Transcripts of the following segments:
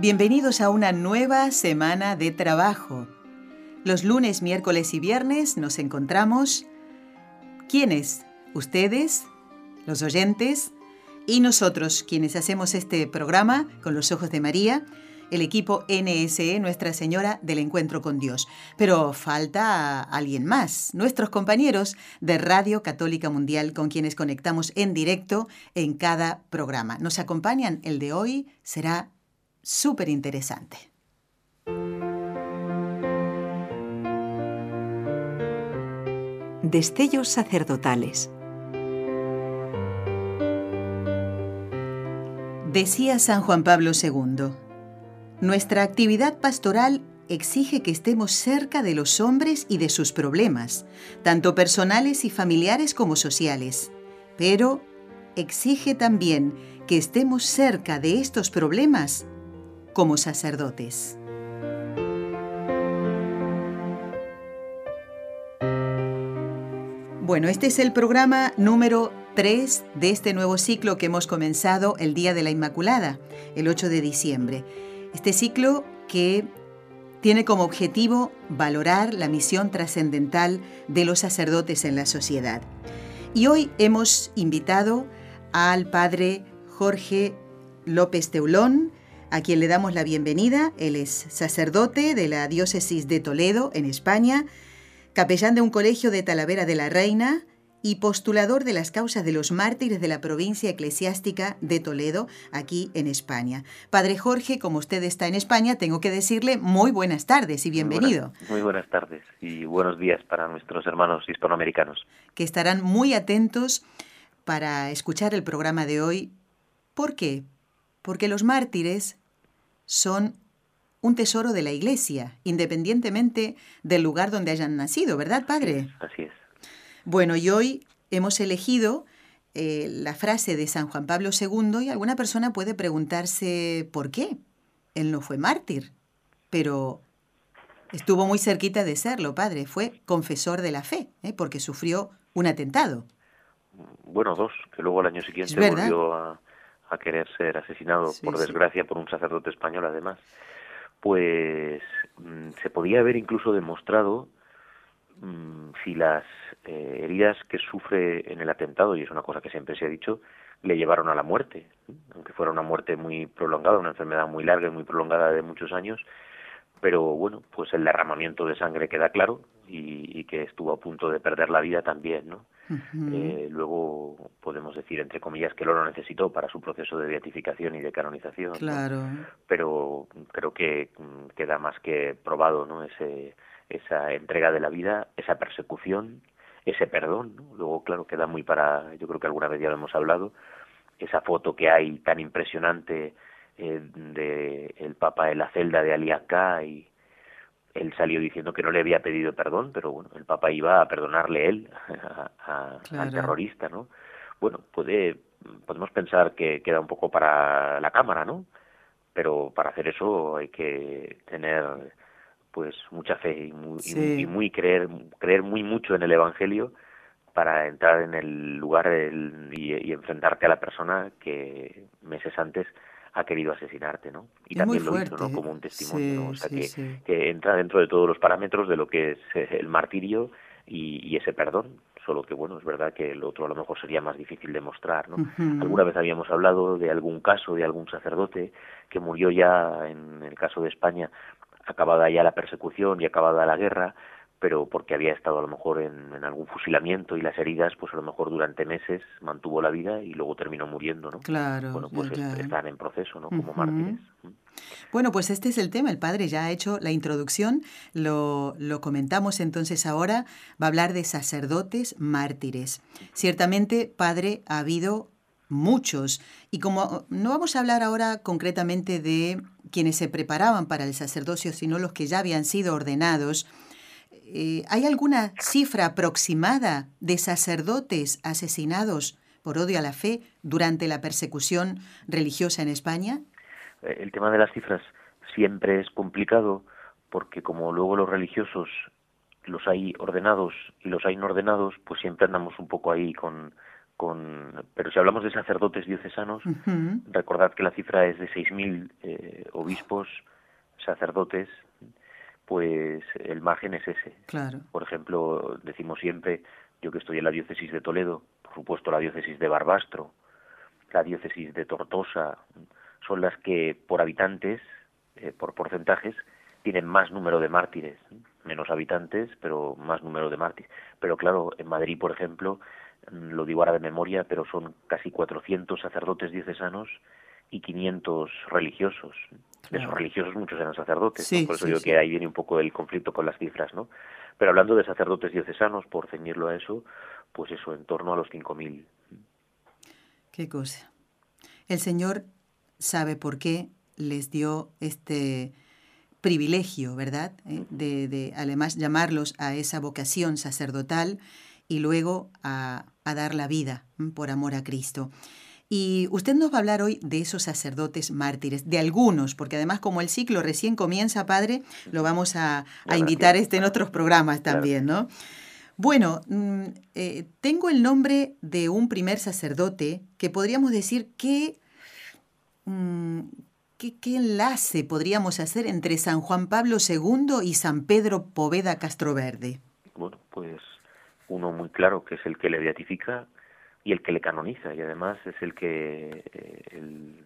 Bienvenidos a una nueva semana de trabajo. Los lunes, miércoles y viernes nos encontramos. ¿Quiénes? Ustedes, los oyentes y nosotros, quienes hacemos este programa con los ojos de María, el equipo NSE Nuestra Señora del Encuentro con Dios. Pero falta alguien más, nuestros compañeros de Radio Católica Mundial con quienes conectamos en directo en cada programa. Nos acompañan, el de hoy será súper interesante. Destellos sacerdotales. Decía San Juan Pablo II, nuestra actividad pastoral exige que estemos cerca de los hombres y de sus problemas, tanto personales y familiares como sociales, pero exige también que estemos cerca de estos problemas como sacerdotes. Bueno, este es el programa número 3 de este nuevo ciclo que hemos comenzado el Día de la Inmaculada, el 8 de diciembre. Este ciclo que tiene como objetivo valorar la misión trascendental de los sacerdotes en la sociedad. Y hoy hemos invitado al padre Jorge López Teulón, a quien le damos la bienvenida. Él es sacerdote de la diócesis de Toledo, en España, capellán de un colegio de Talavera de la Reina y postulador de las causas de los mártires de la provincia eclesiástica de Toledo, aquí en España. Padre Jorge, como usted está en España, tengo que decirle muy buenas tardes y bienvenido. Muy buenas, tardes y buenos días para nuestros hermanos hispanoamericanos. Que estarán muy atentos para escuchar el programa de hoy. ¿Por qué? Porque los mártires son un tesoro de la Iglesia, independientemente del lugar donde hayan nacido, ¿verdad, Padre? Así es. Bueno, y hoy hemos elegido eh, la frase de San Juan Pablo II y alguna persona puede preguntarse por qué. Él no fue mártir, pero estuvo muy cerquita de serlo, Padre. Fue confesor de la fe, ¿eh? porque sufrió un atentado. Bueno, dos, que luego el año siguiente volvió a, a querer ser asesinado, por desgracia, por un sacerdote español además, pues mm, se podía haber incluso demostrado mm, si las eh, heridas que sufre en el atentado, y es una cosa que siempre se ha dicho, le llevaron a la muerte, aunque fuera una muerte muy prolongada, una enfermedad muy larga y muy prolongada de muchos años, pero bueno, pues el derramamiento de sangre queda claro y, y que estuvo a punto de perder la vida también, ¿no? eh, luego podemos decir, entre comillas, que lo necesitó para su proceso de beatificación y de canonización. Claro. Pero creo que mm, queda más que probado ¿no? Ese, esa entrega de la vida, esa persecución, ese perdón. Luego, claro, queda muy para, yo creo que alguna vez ya lo hemos hablado, esa foto que hay tan impresionante eh, de el Papa en la celda de Aliaká y él salió diciendo que no le había pedido perdón, pero bueno, el Papa iba a perdonarle él al terrorista, ¿no? Bueno, puede, podemos pensar que queda un poco para la cámara, ¿no? Pero para hacer eso hay que tener pues mucha fe y muy, y, muy creer creer muy mucho en el Evangelio para entrar en el lugar y enfrentarte a la persona que meses antes ha querido asesinarte, ¿no? Y también lo hizo, ¿no? Como un testimonio, O sea, que, entra dentro de todos los parámetros de lo que es eh, el martirio y, ese perdón, solo que, bueno, es verdad que el otro a lo mejor sería más difícil de mostrar, ¿no? Alguna vez habíamos hablado de algún caso de algún sacerdote que murió ya, en el caso de España, acabada ya la persecución y acabada la guerra, pero porque había estado a lo mejor en, algún fusilamiento y las heridas, pues a lo mejor durante meses mantuvo la vida y luego terminó muriendo, ¿no? Claro. Bueno, pues están en proceso, ¿no? Como mártires. Bueno, pues este es el tema. El padre ya ha hecho la introducción, lo, lo comentamos entonces ahora. Va a hablar de sacerdotes mártires. Ciertamente, padre, ha habido muchos. Y como no vamos a hablar ahora concretamente de quienes se preparaban para el sacerdocio, sino los que ya habían sido ordenados. Eh, ¿Hay alguna cifra aproximada de sacerdotes asesinados por odio a la fe durante la persecución religiosa en España? Eh, el tema de las cifras siempre es complicado porque como luego los religiosos los hay ordenados y los hay no ordenados, pues siempre andamos un poco ahí con, con pero si hablamos de sacerdotes diocesanos, recordad que la cifra es de 6.000 eh, obispos, sacerdotes, pues el margen es ese. Claro. Por ejemplo, decimos siempre, yo que estoy en la diócesis de Toledo, por supuesto la diócesis de Barbastro, la diócesis de Tortosa, son las que por habitantes, eh, por porcentajes, tienen más número de mártires, menos habitantes, pero más número de mártires. Pero claro, en Madrid, por ejemplo, mm, lo digo ahora de memoria, pero son casi 400 sacerdotes diocesanos y 500 religiosos. De esos religiosos muchos eran sacerdotes, por eso digo que ahí viene un poco el conflicto con las cifras, ¿no? Pero hablando de sacerdotes diocesanos, por ceñirlo a eso, pues eso, en torno a los 5.000. Qué cosa. El Señor sabe por qué les dio este privilegio, ¿verdad? Eh, de, además llamarlos a esa vocación sacerdotal y luego a, dar la vida por amor a Cristo. Y usted nos va a hablar hoy de esos sacerdotes mártires, de algunos, porque además como el ciclo recién comienza, padre, lo vamos a, invitar este en otros programas también, ¿no? Bueno, mm, eh, tengo el nombre de un primer sacerdote que podríamos decir que mm, ¿Qué, enlace podríamos hacer entre San Juan Pablo II y San Pedro Poveda Castroverde? Bueno, pues uno muy claro, que es el que le beatifica y el que le canoniza, y además es el que eh,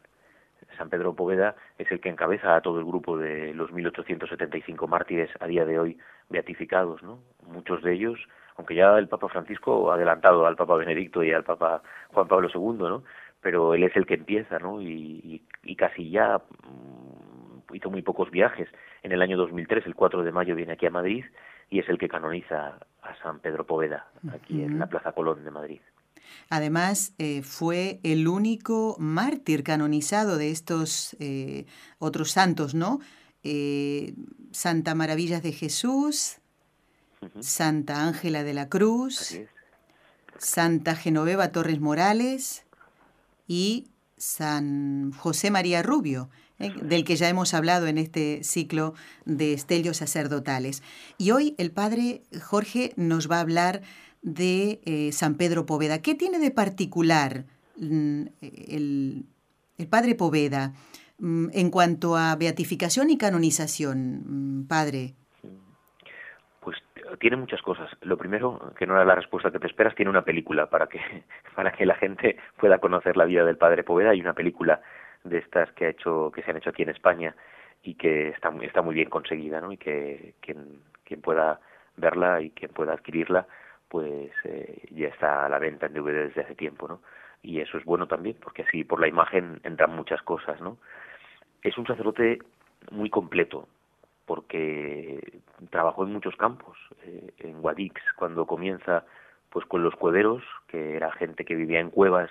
San Pedro Poveda es el que encabeza a todo el grupo de los 1875 mártires a día de hoy beatificados, ¿no? Muchos de ellos, aunque ya el Papa Francisco ha adelantado al Papa Benedicto y al Papa Juan Pablo II, ¿no? pero él es el que empieza, ¿no? Y, casi ya mm, hizo muy pocos viajes. En el año 2003, el 4 de mayo, viene aquí a Madrid y es el que canoniza a San Pedro Poveda, aquí en la Plaza Colón de Madrid. Además, eh, fue el único mártir canonizado de estos eh, otros santos, ¿no? Eh, Santa Maravillas de Jesús, Santa Ángela de la Cruz, Santa Genoveva Torres Morales, y San José María Rubio, eh, del que ya hemos hablado en este ciclo de estelios sacerdotales. Y hoy el padre Jorge nos va a hablar de eh, San Pedro Poveda. ¿Qué tiene de particular mm, el, el, padre Poveda mm, en cuanto a beatificación y canonización, mm, padre? tiene muchas cosas. Lo primero, que no era la respuesta que te esperas, tiene una película para que para que la gente pueda conocer la vida del padre Poveda. Hay una película de estas que ha hecho que se han hecho aquí en España y que está muy está muy bien conseguida, ¿no? Y que quien quien pueda verla y quien pueda adquirirla, pues eh, ya está a la venta en DVD desde hace tiempo, ¿no? Y eso es bueno también, porque así por la imagen entran muchas cosas, ¿no? Es un sacerdote muy completo, porque trabajó en muchos campos. Eh, en Guadix, cuando comienza pues con los cuederos, que era gente que vivía en cuevas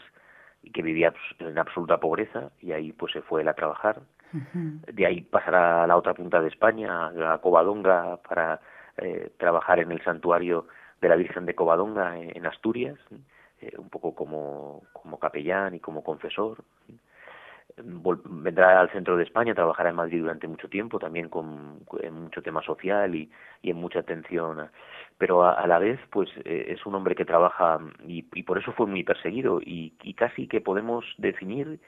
y que vivía en absoluta pobreza, y ahí pues se fue él a trabajar. De ahí pasará a la otra punta de España, a Covadonga, para eh, trabajar en el santuario de la Virgen de Covadonga en, Asturias, eh, un poco como, como capellán y como confesor vendrá al centro de España, trabajará en Madrid durante mucho tiempo, también con en mucho tema social y, y en mucha atención, pero a, la vez pues eh, es un hombre que trabaja y, y por eso fue muy perseguido y, y, casi que podemos definir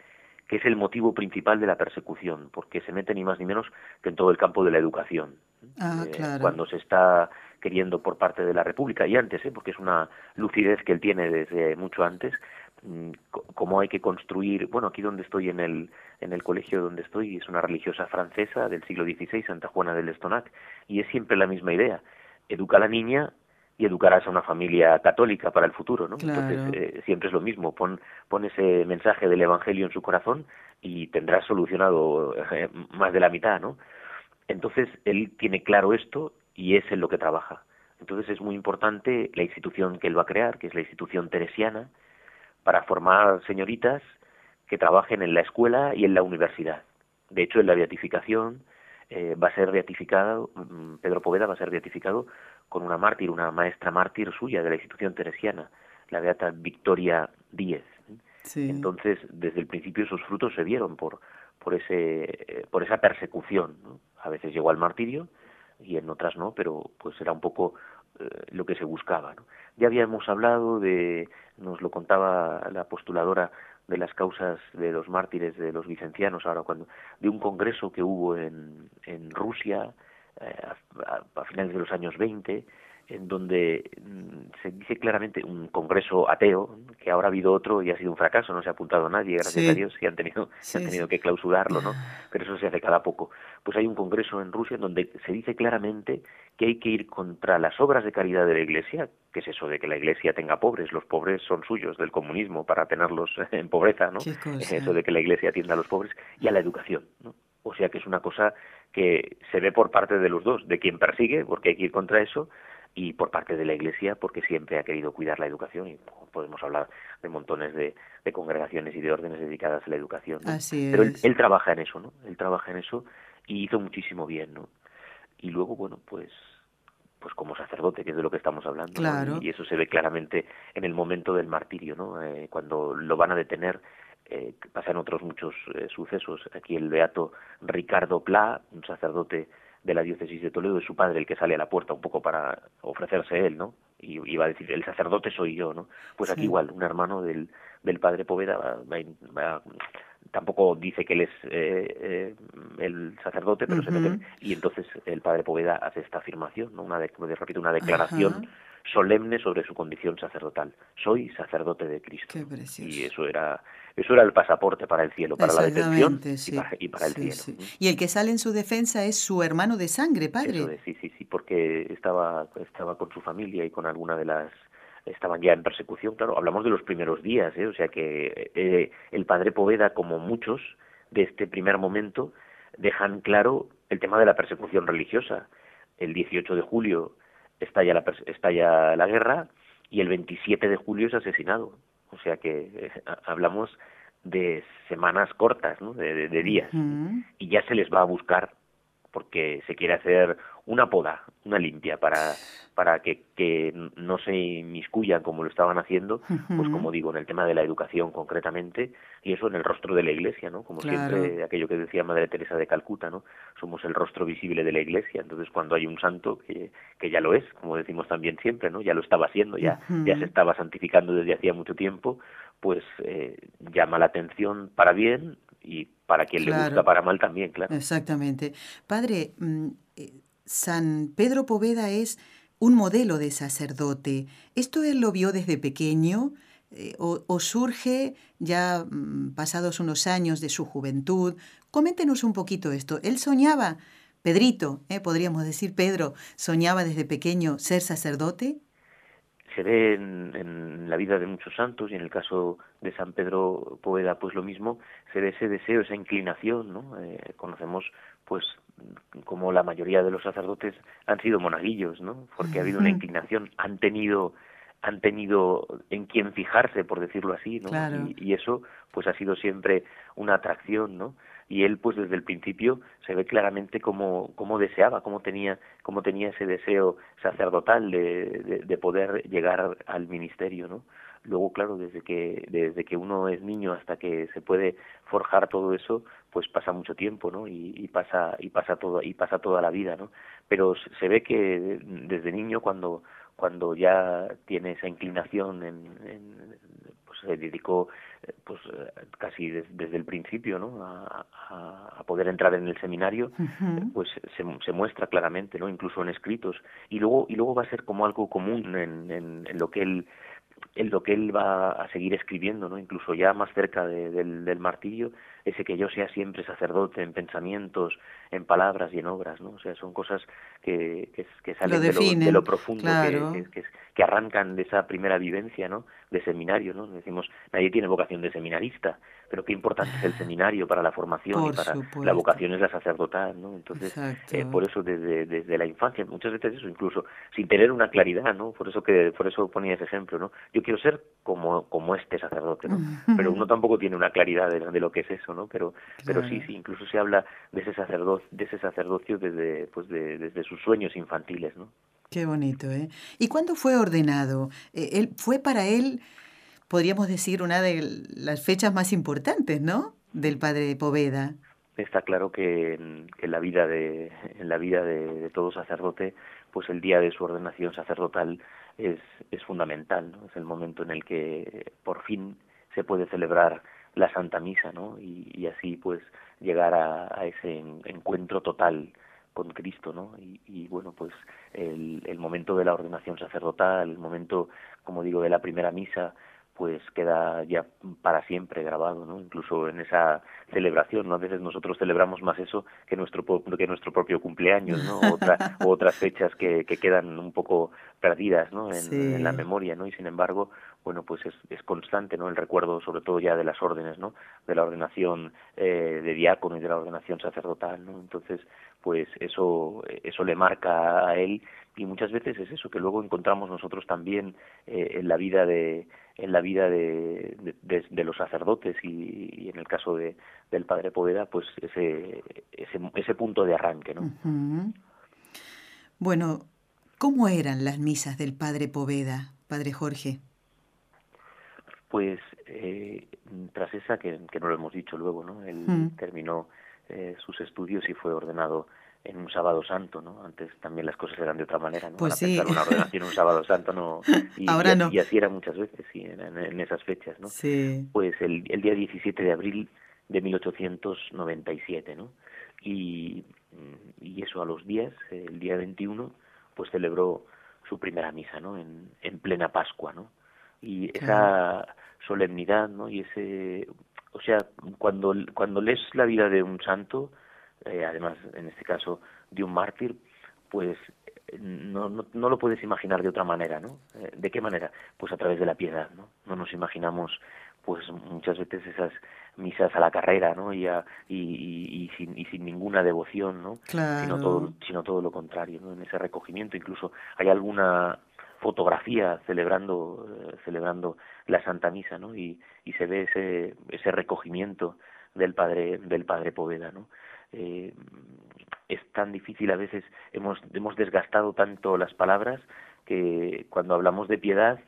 que es el motivo principal de la persecución, porque se mete ni más ni menos que en todo el campo de la educación. Ah, eh, cuando se está queriendo por parte de la República y antes, ¿eh? porque es una lucidez que él tiene desde mucho antes, Mm, cómo hay que construir, bueno, aquí donde estoy en el, en el colegio donde estoy, es una religiosa francesa del siglo XVI, Santa Juana del Estonac, y es siempre la misma idea, educa a la niña y educarás a una familia católica para el futuro, ¿no? Entonces, eh, siempre es lo mismo, pon, pon ese mensaje del Evangelio en su corazón y tendrás solucionado eh, más de la mitad, ¿no? Entonces, él tiene claro esto y es en lo que trabaja. Entonces, es muy importante la institución que él va a crear, que es la institución teresiana, para formar señoritas que trabajen en la escuela y en la universidad. De hecho, en la beatificación eh, va a ser beatificado, mm, Pedro Poveda va a ser beatificado con una mártir, una maestra mártir suya de la institución teresiana, la beata Victoria Díez. Entonces, desde el principio esos frutos se vieron por, por, ese, por esa persecución. A veces llegó al martirio y en otras no, pero pues era un poco eh, lo que se buscaba. ¿no? Ya habíamos hablado de, nos lo contaba la postuladora de las causas de los mártires de los vicencianos ahora cuando de un congreso que hubo en, en Rusia eh, a, a, finales de los años 20 en donde mm, se dice claramente un congreso ateo, que ahora ha habido otro y ha sido un fracaso, no se ha apuntado nadie, gracias a Dios, y han tenido, han tenido que clausurarlo, ¿no? Pero eso se hace cada poco. Pues hay un congreso en Rusia en donde se dice claramente que hay que ir contra las obras de caridad de la Iglesia, que es eso de que la Iglesia tenga pobres, los pobres son suyos del comunismo para tenerlos en pobreza, ¿no? Eso de que la Iglesia atienda a los pobres y a la educación, ¿no? O sea que es una cosa que se ve por parte de los dos, de quien persigue, porque hay que ir contra eso, y por parte de la Iglesia porque siempre ha querido cuidar la educación y podemos hablar de montones de, congregaciones y de órdenes dedicadas a la educación. Pero él, trabaja en eso, ¿no? Él trabaja en eso y hizo muchísimo bien, ¿no? Y luego, bueno, pues pues como sacerdote, que es de lo que estamos hablando, y, eso se ve claramente en el momento del martirio, ¿no? Eh, cuando lo van a detener, eh, pasan otros muchos eh, sucesos. Aquí el beato Ricardo Pla, un sacerdote de la diócesis de Toledo, es su padre el que sale a la puerta un poco para ofrecerse él, ¿no? Y, iba va a decir, el sacerdote soy yo, ¿no? Pues aquí igual, un hermano del, del padre Poveda va, tampoco dice que él es eh, eh, el sacerdote, pero se mete, y entonces el padre Poveda hace esta afirmación, ¿no? Una de, repito, una declaración solemne sobre su condición sacerdotal. Soy sacerdote de Cristo. y eso era eso era el pasaporte para el cielo, para la detención y, para, el cielo. Y el que sale en su defensa es su hermano de sangre, padre. sí, sí, sí, porque estaba, estaba con su familia y con alguna de las estaban ya en persecución, claro, hablamos de los primeros días, ¿eh? o sea que eh, el padre Poveda, como muchos de este primer momento, dejan claro el tema de la persecución religiosa. El 18 de julio estalla la, estalla la guerra y el 27 de julio es asesinado. O sea que eh, hablamos de semanas cortas, ¿no? de, días. Y ya se les va a buscar porque se quiere hacer una poda, una limpia para, para que, que no se inmiscuyan como lo estaban haciendo, pues como digo, en el tema de la educación concretamente, y eso en el rostro de la Iglesia, ¿no? Como siempre, aquello que decía Madre Teresa de Calcuta, ¿no? Somos el rostro visible de la Iglesia, entonces cuando hay un santo que, que ya lo es, como decimos también siempre, ¿no? Ya lo estaba haciendo, ya, ya se estaba santificando desde hacía mucho tiempo, pues eh, llama la atención para bien y para quien le gusta para mal también, claro. Exactamente. Padre, mm, eh, San Pedro Poveda es un modelo de sacerdote. ¿Esto él lo vio desde pequeño eh, o, surge ya mm, pasados unos años de su juventud? Coméntenos un poquito esto. ¿Él soñaba, Pedrito, eh, podríamos decir Pedro, soñaba desde pequeño ser sacerdote? Se ve en, la vida de muchos santos y en el caso de San Pedro Poveda pues lo mismo se ve ese deseo esa inclinación no eh, conocemos pues como la mayoría de los sacerdotes han sido monaguillos no porque ha habido una inclinación han tenido han tenido en quién fijarse por decirlo así no y, y, eso pues ha sido siempre una atracción no y él pues desde el principio se ve claramente cómo, cómo deseaba, cómo tenía, cómo tenía ese deseo sacerdotal de, de, poder llegar al ministerio, ¿no? Luego, claro, desde que, desde que uno es niño hasta que se puede forjar todo eso, pues pasa mucho tiempo, ¿no? Y, y pasa, y pasa todo, y pasa toda la vida, ¿no? Pero se ve que desde niño cuando, cuando ya tiene esa inclinación en, en pues se dedicó pues eh, casi desde el principio ¿no? A, a, poder entrar en el seminario pues se, se, muestra claramente no incluso en escritos. Y luego y luego va a ser como algo común en, en, en lo que él en lo que él va a seguir escribiendo, ¿no? Incluso ya más cerca del, del, martirio, ese que yo sea siempre sacerdote en pensamientos, en palabras y en obras, ¿no? O sea, son cosas que, que, salen de, lo, de, lo, profundo, que, que, arrancan de esa primera vivencia, ¿no? De seminario, ¿no? Decimos, nadie tiene vocación de seminarista, pero qué importante es el seminario para la formación y para la vocación es la sacerdotal, ¿no? Entonces, eh, por eso desde, desde la infancia, muchas veces eso, incluso sin tener una claridad, ¿no? Por eso que por eso ponía ese ejemplo, ¿no? Yo quiero ser como como este sacerdote, ¿no? Pero uno tampoco tiene una claridad de, lo que es eso, ¿no? Pero pero sí, sí, incluso se habla de ese sacerdocio, de ese sacerdocio desde pues de, desde sus sueños infantiles, ¿no? Qué bonito, ¿eh? ¿Y cuándo fue ordenado? Eh, él fue para él podríamos decir, una de las fechas más importantes, ¿no? Del padre Poveda. Está claro que en, la vida de en la vida de, todo sacerdote, pues el día de su ordenación sacerdotal es, es fundamental, ¿no? Es el momento en el que por fin se puede celebrar la Santa Misa, ¿no? Y, así pues llegar a, ese encuentro total con Cristo, ¿no? Y, y bueno, pues el, el, momento de la ordenación sacerdotal, el momento, como digo, de la primera misa, pues queda ya para siempre grabado, ¿no? Incluso en esa celebración, ¿no? A veces nosotros celebramos más eso que nuestro que nuestro propio cumpleaños, ¿no? Otra, o otras fechas que, que quedan un poco perdidas, ¿no? En, la memoria, ¿no? Y sin embargo, bueno, pues es, es constante, ¿no? El recuerdo, sobre todo ya de las órdenes, ¿no? De la ordenación eh, de diácono y de la ordenación sacerdotal, ¿no? Entonces, pues eso eso le marca a él. Y muchas veces es eso que luego encontramos nosotros también eh, en la vida de en la vida de, de, los sacerdotes y, en el caso de, del padre Poveda pues ese, ese, ese punto de arranque ¿no? bueno cómo eran las misas del padre Poveda padre Jorge pues eh, tras esa que, que no lo hemos dicho luego no él terminó eh, sus estudios y fue ordenado en un sábado santo, ¿no? Antes también las cosas eran de otra manera, ¿no? Pues sí. una ordenación un sábado santo, ¿no? Y, Ahora no. Y así era muchas veces, sí, en, esas fechas, ¿no? Sí. Pues el, el, día 17 de abril de 1897, ¿no? Y, y eso a los días, el día 21, pues celebró su primera misa, ¿no? En, en plena Pascua, ¿no? Y esa solemnidad, ¿no? Y ese... O sea, cuando, cuando lees la vida de un santo, eh, además en este caso de un mártir, pues no, no, no, lo puedes imaginar de otra manera, ¿no? Eh, ¿De qué manera? Pues a través de la piedad, ¿no? No nos imaginamos, pues muchas veces esas misas a la carrera, ¿no? Y, y, sin, y sin ninguna devoción, ¿no? Sino todo, sino todo lo contrario, ¿no? En ese recogimiento incluso hay alguna fotografía celebrando eh, celebrando la Santa Misa, ¿no? Y, se ve ese ese recogimiento del padre del padre Poveda, ¿no? eh, es tan difícil a veces, hemos, hemos desgastado tanto las palabras que cuando hablamos de piedad,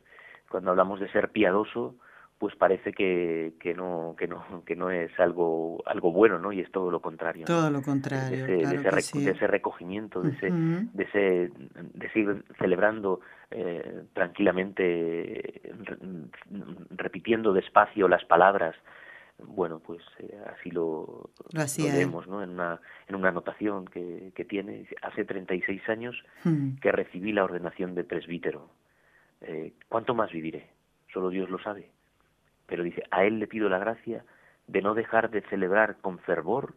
cuando hablamos de ser piadoso, pues parece que, que no que no que no es algo algo bueno no y es todo lo contrario todo lo contrario de ese, de ese, recogimiento de ese de ese de seguir celebrando eh, tranquilamente repitiendo despacio las palabras bueno, pues eh, así lo, lo, vemos, ¿no? En una, en una anotación que, que tiene, hace 36 años hmm. que recibí la ordenación de presbítero. Eh, ¿Cuánto más viviré? Solo Dios lo sabe. Pero dice, a Él le pido la gracia de no dejar de celebrar con fervor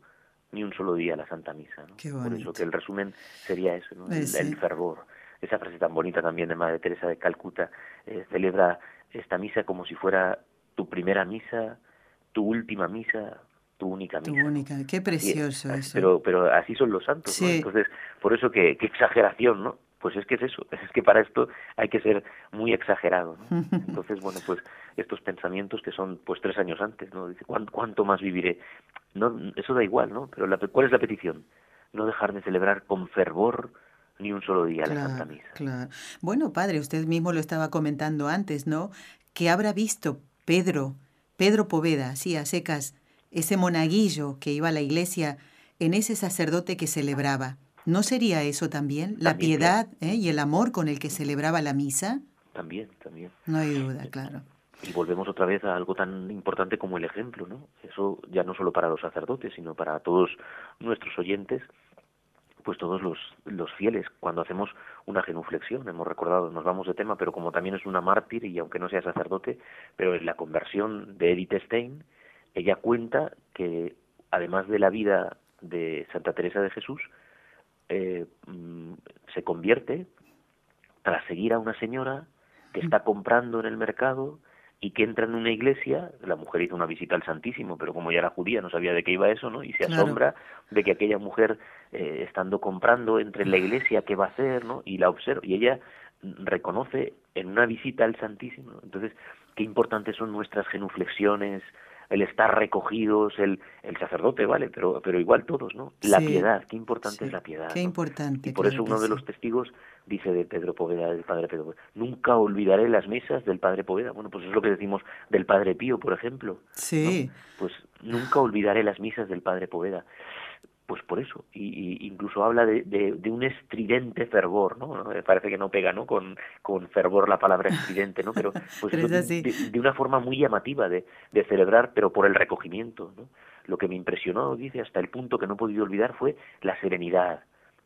ni un solo día la Santa Misa. ¿no? Por eso que el resumen sería eso, ¿no? el, fervor. Esa frase tan bonita también de Madre Teresa de Calcuta, eh, celebra esta misa como si fuera tu primera misa, tu última misa, tu única misa. Tu única, qué precioso eso. Pero, pero así son los santos, ¿no? Entonces, por eso que, qué exageración, ¿no? Pues es que es eso, es que para esto hay que ser muy exagerado, ¿no? Entonces, bueno, pues estos pensamientos que son pues tres años antes, ¿no? Dice, ¿cuánto, más viviré? No, eso da igual, ¿no? Pero la, ¿cuál es la petición? No dejar de celebrar con fervor ni un solo día la Santa Misa. Claro. Bueno, padre, usted mismo lo estaba comentando antes, ¿no? Que habrá visto Pedro Pedro Poveda, sí, a secas, ese monaguillo que iba a la iglesia en ese sacerdote que celebraba. ¿No sería eso también? ¿La piedad ¿eh? y el amor con el que celebraba la misa? También, también. No hay duda, claro. Y volvemos otra vez a algo tan importante como el ejemplo, ¿no? Eso ya no solo para los sacerdotes, sino para todos nuestros oyentes, pues todos los, los fieles, cuando hacemos una genuflexión, hemos recordado, nos vamos de tema, pero como también es una mártir, y aunque no sea sacerdote, pero en la conversión de Edith Stein, ella cuenta que además de la vida de Santa Teresa de Jesús, eh, mm, se convierte tras seguir a una señora que está comprando en el mercado y que entra en una iglesia, la mujer hizo una visita al Santísimo, pero como ya era judía no sabía de qué iba eso, ¿no? Y se asombra de que aquella mujer, eh, estando comprando, entre en la iglesia, ¿qué va a hacer, no? Y la observa, y ella reconoce en una visita al Santísimo. Entonces, qué importantes son nuestras genuflexiones, el estar recogidos, el, el sacerdote, ¿vale? Pero, pero igual todos, ¿no? La piedad, qué importante es la piedad. Qué importante. Y por eso uno de los testigos dice de Pedro Poveda, del padre Pedro Poveda, nunca olvidaré las mesas del padre Poveda. Bueno, pues es lo que decimos del padre Pío, por ejemplo. Sí. Pues nunca olvidaré las misas del padre Poveda pues por eso, y, incluso habla de, de, un estridente fervor, ¿no? Parece que no pega, ¿no? Con, con fervor la palabra estridente, ¿no? Pero, pues de, una forma muy llamativa de, de celebrar, pero por el recogimiento, ¿no? Lo que me impresionó, dice, hasta el punto que no he podido olvidar fue la serenidad,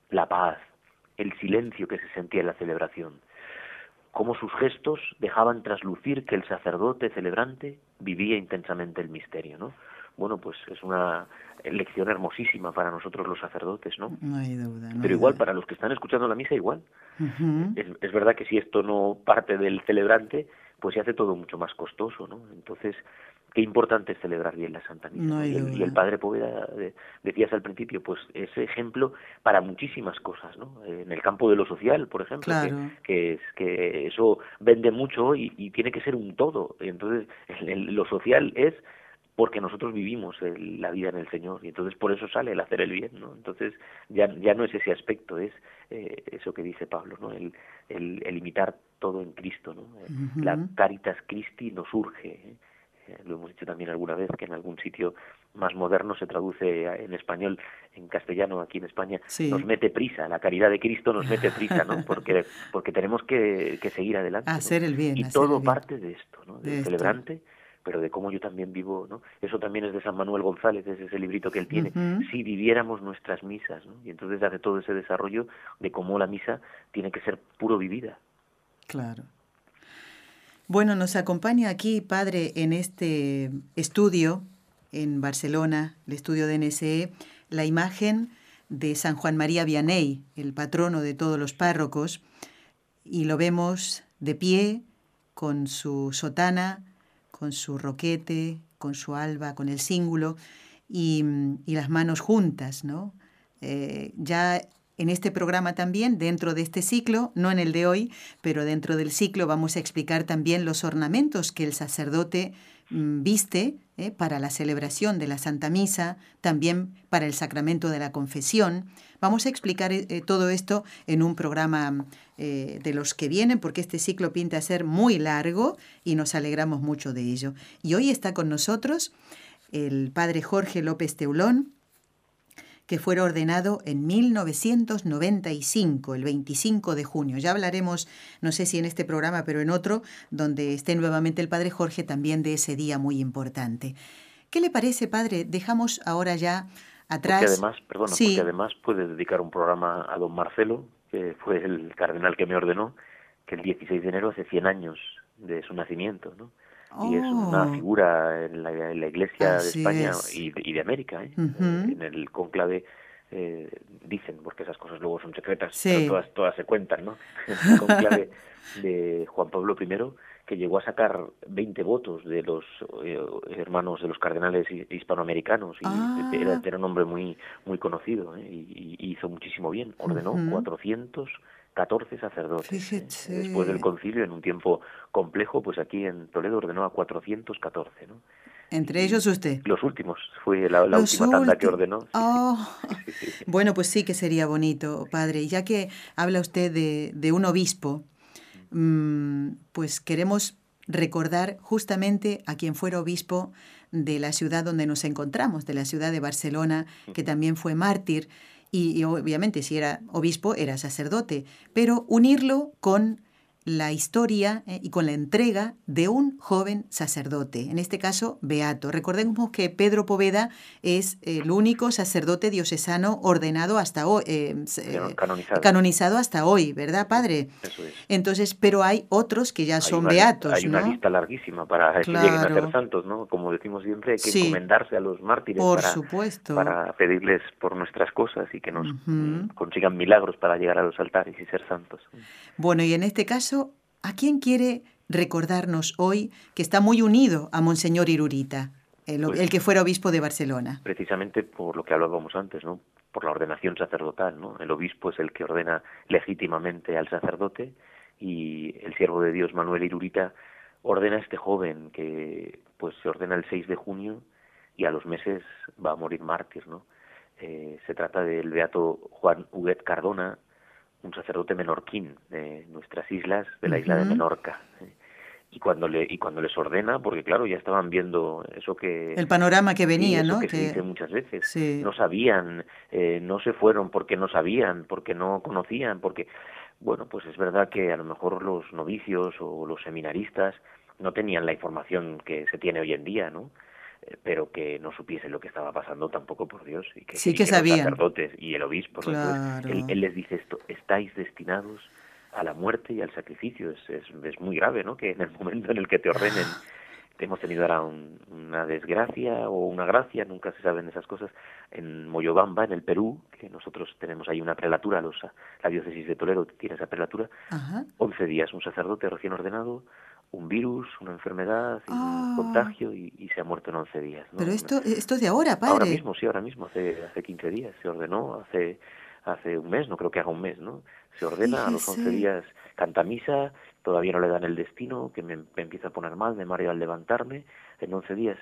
la paz, el silencio que se sentía en la celebración, cómo sus gestos dejaban traslucir que el sacerdote celebrante vivía intensamente el misterio, ¿no? Bueno, pues es una lección hermosísima para nosotros los sacerdotes, ¿no? No hay duda. Pero igual para los que están escuchando la misa, igual. es, es, verdad que si esto no parte del celebrante, pues se hace todo mucho más costoso, ¿no? Entonces, qué importante es celebrar bien la Santa Misa. y, el, Padre Poveda, decías al principio, pues es ejemplo para muchísimas cosas, ¿no? En el campo de lo social, por ejemplo, que, es que eso vende mucho y, y tiene que ser un todo. Entonces, lo social es porque nosotros vivimos la vida en el Señor y entonces por eso sale el hacer el bien, ¿no? Entonces ya, ya no es ese aspecto, es eh, eso que dice Pablo, ¿no? El, el, imitar todo en Cristo, ¿no? La caritas Christi nos urge, ¿eh? Eh, lo hemos dicho también alguna vez que en algún sitio más moderno se traduce en español, en castellano aquí en España, nos mete prisa, la caridad de Cristo nos mete prisa, ¿no? Porque, porque tenemos que, que seguir adelante. Hacer el bien. Y todo parte de esto, ¿no? Del celebrante pero de cómo yo también vivo, ¿no? Eso también es de San Manuel González, es ese librito que él tiene. Si viviéramos nuestras misas, ¿no? Y entonces hace todo ese desarrollo de cómo la misa tiene que ser puro vivida. Claro. Bueno, nos acompaña aquí, padre, en este estudio en Barcelona, el estudio de NSE, la imagen de San Juan María Vianney, el patrono de todos los párrocos, y lo vemos de pie, con su sotana, con su roquete, con su alba, con el cíngulo y, las manos juntas, ¿no? Eh, ya en este programa también, dentro de este ciclo, no en el de hoy, pero dentro del ciclo vamos a explicar también los ornamentos que el sacerdote viste ¿eh? para la celebración de la Santa Misa, también para el sacramento de la confesión. Vamos a explicar eh, todo esto en un programa eh, de los que vienen, porque este ciclo pinta a ser muy largo y nos alegramos mucho de ello. Y hoy está con nosotros el padre Jorge López Teulón, que fue ordenado en 1995, el 25 de junio. Ya hablaremos, no sé si en este programa, pero en otro, donde esté nuevamente el Padre Jorge, también de ese día muy importante. ¿Qué le parece, Padre? Dejamos ahora ya atrás. Porque además, perdona, porque además puede dedicar un programa a don Marcelo, que fue el cardenal que me ordenó, que el 16 de enero hace 100 años de su nacimiento, ¿no? Y es una oh. figura en la, Iglesia de España y, de América. ¿eh? En el conclave eh, dicen, porque esas cosas luego son secretas, pero todas, todas se cuentan, ¿no? El conclave de Juan Pablo I, que llegó a sacar 20 votos de los eh, hermanos de los cardenales hispanoamericanos y ah. era, un hombre muy muy conocido y, hizo muchísimo bien ordenó 400 14 sacerdotes. ¿eh? Después del concilio, en un tiempo complejo, pues aquí en Toledo ordenó a 414, ¿no? Entre ellos usted. Los últimos, fue la, última tanda que ordenó. Oh. bueno, pues sí que sería bonito, padre. Ya que habla usted de, de un obispo, mm, pues queremos recordar justamente a quien fuera obispo de la ciudad donde nos encontramos, de la ciudad de Barcelona, que también fue mártir y, obviamente si era obispo era sacerdote, pero unirlo con la historia eh, y con la entrega de un joven sacerdote, en este caso Beato. Recordemos que Pedro Poveda es el único sacerdote diocesano ordenado hasta hoy, eh, eh, canonizado. canonizado. hasta hoy, ¿verdad, padre? Eso es. Entonces, pero hay otros que ya son beatos. Hay una lista larguísima para que lleguen a ser santos, ¿no? Como decimos siempre, hay que encomendarse a los mártires por para, supuesto. para pedirles por nuestras cosas y que nos consigan milagros para llegar a los altares y ser santos. Bueno, y en este caso ¿A quién quiere recordarnos hoy que está muy unido a Monseñor Irurita, el, Pues- el que fuera obispo de Barcelona. precisamente por lo que hablábamos antes, ¿no? Por la ordenación sacerdotal, ¿no? El obispo es el que ordena legítimamente al sacerdote y el siervo de Dios Manuel Irurita ordena a este joven que pues se ordena el 6 de junio y a los meses va a morir mártir, ¿no? Eh, se trata del beato Juan Huguet Cardona, un sacerdote menorquín de nuestras islas, de la isla de. Menorca. Y cuando le y cuando les ordena, porque claro, ya estaban viendo eso que El panorama que venía, eso ¿no? que se Que- dice muchas veces. Sí. No sabían, eh, no se fueron porque no sabían, porque no conocían, porque, bueno, pues es verdad que a lo mejor los novicios o los seminaristas no tenían la información que se tiene hoy en día, ¿no? Pero que no supiesen lo que estaba pasando tampoco por Dios y que, Sí y que los sabían. sacerdotes y el obispo él, él les dice esto estáis destinados a la muerte y al sacrificio. Es, es, es muy grave no que en el momento en el que te ordenen hemos tenido ahora un- una desgracia o una gracia, nunca se saben esas cosas, en Moyobamba, en el Perú, que nosotros tenemos ahí una prelatura, los, la diócesis de Toledo tiene esa prelatura, Ajá. 11 días, un sacerdote recién ordenado, un virus, una enfermedad, y Ah. un contagio y, y se ha muerto en 11 días. ¿no? Pero esto, esto es de ahora, padre. Ahora mismo, sí, ahora mismo, hace, hace 15 días, se ordenó, hace, hace un mes, no creo que haga un mes, ¿no? Se ordena, a los 11 Fíjese. días canta misa, todavía no le dan el destino, que me, me empieza a poner mal, me mareo al levantarme, en 11 días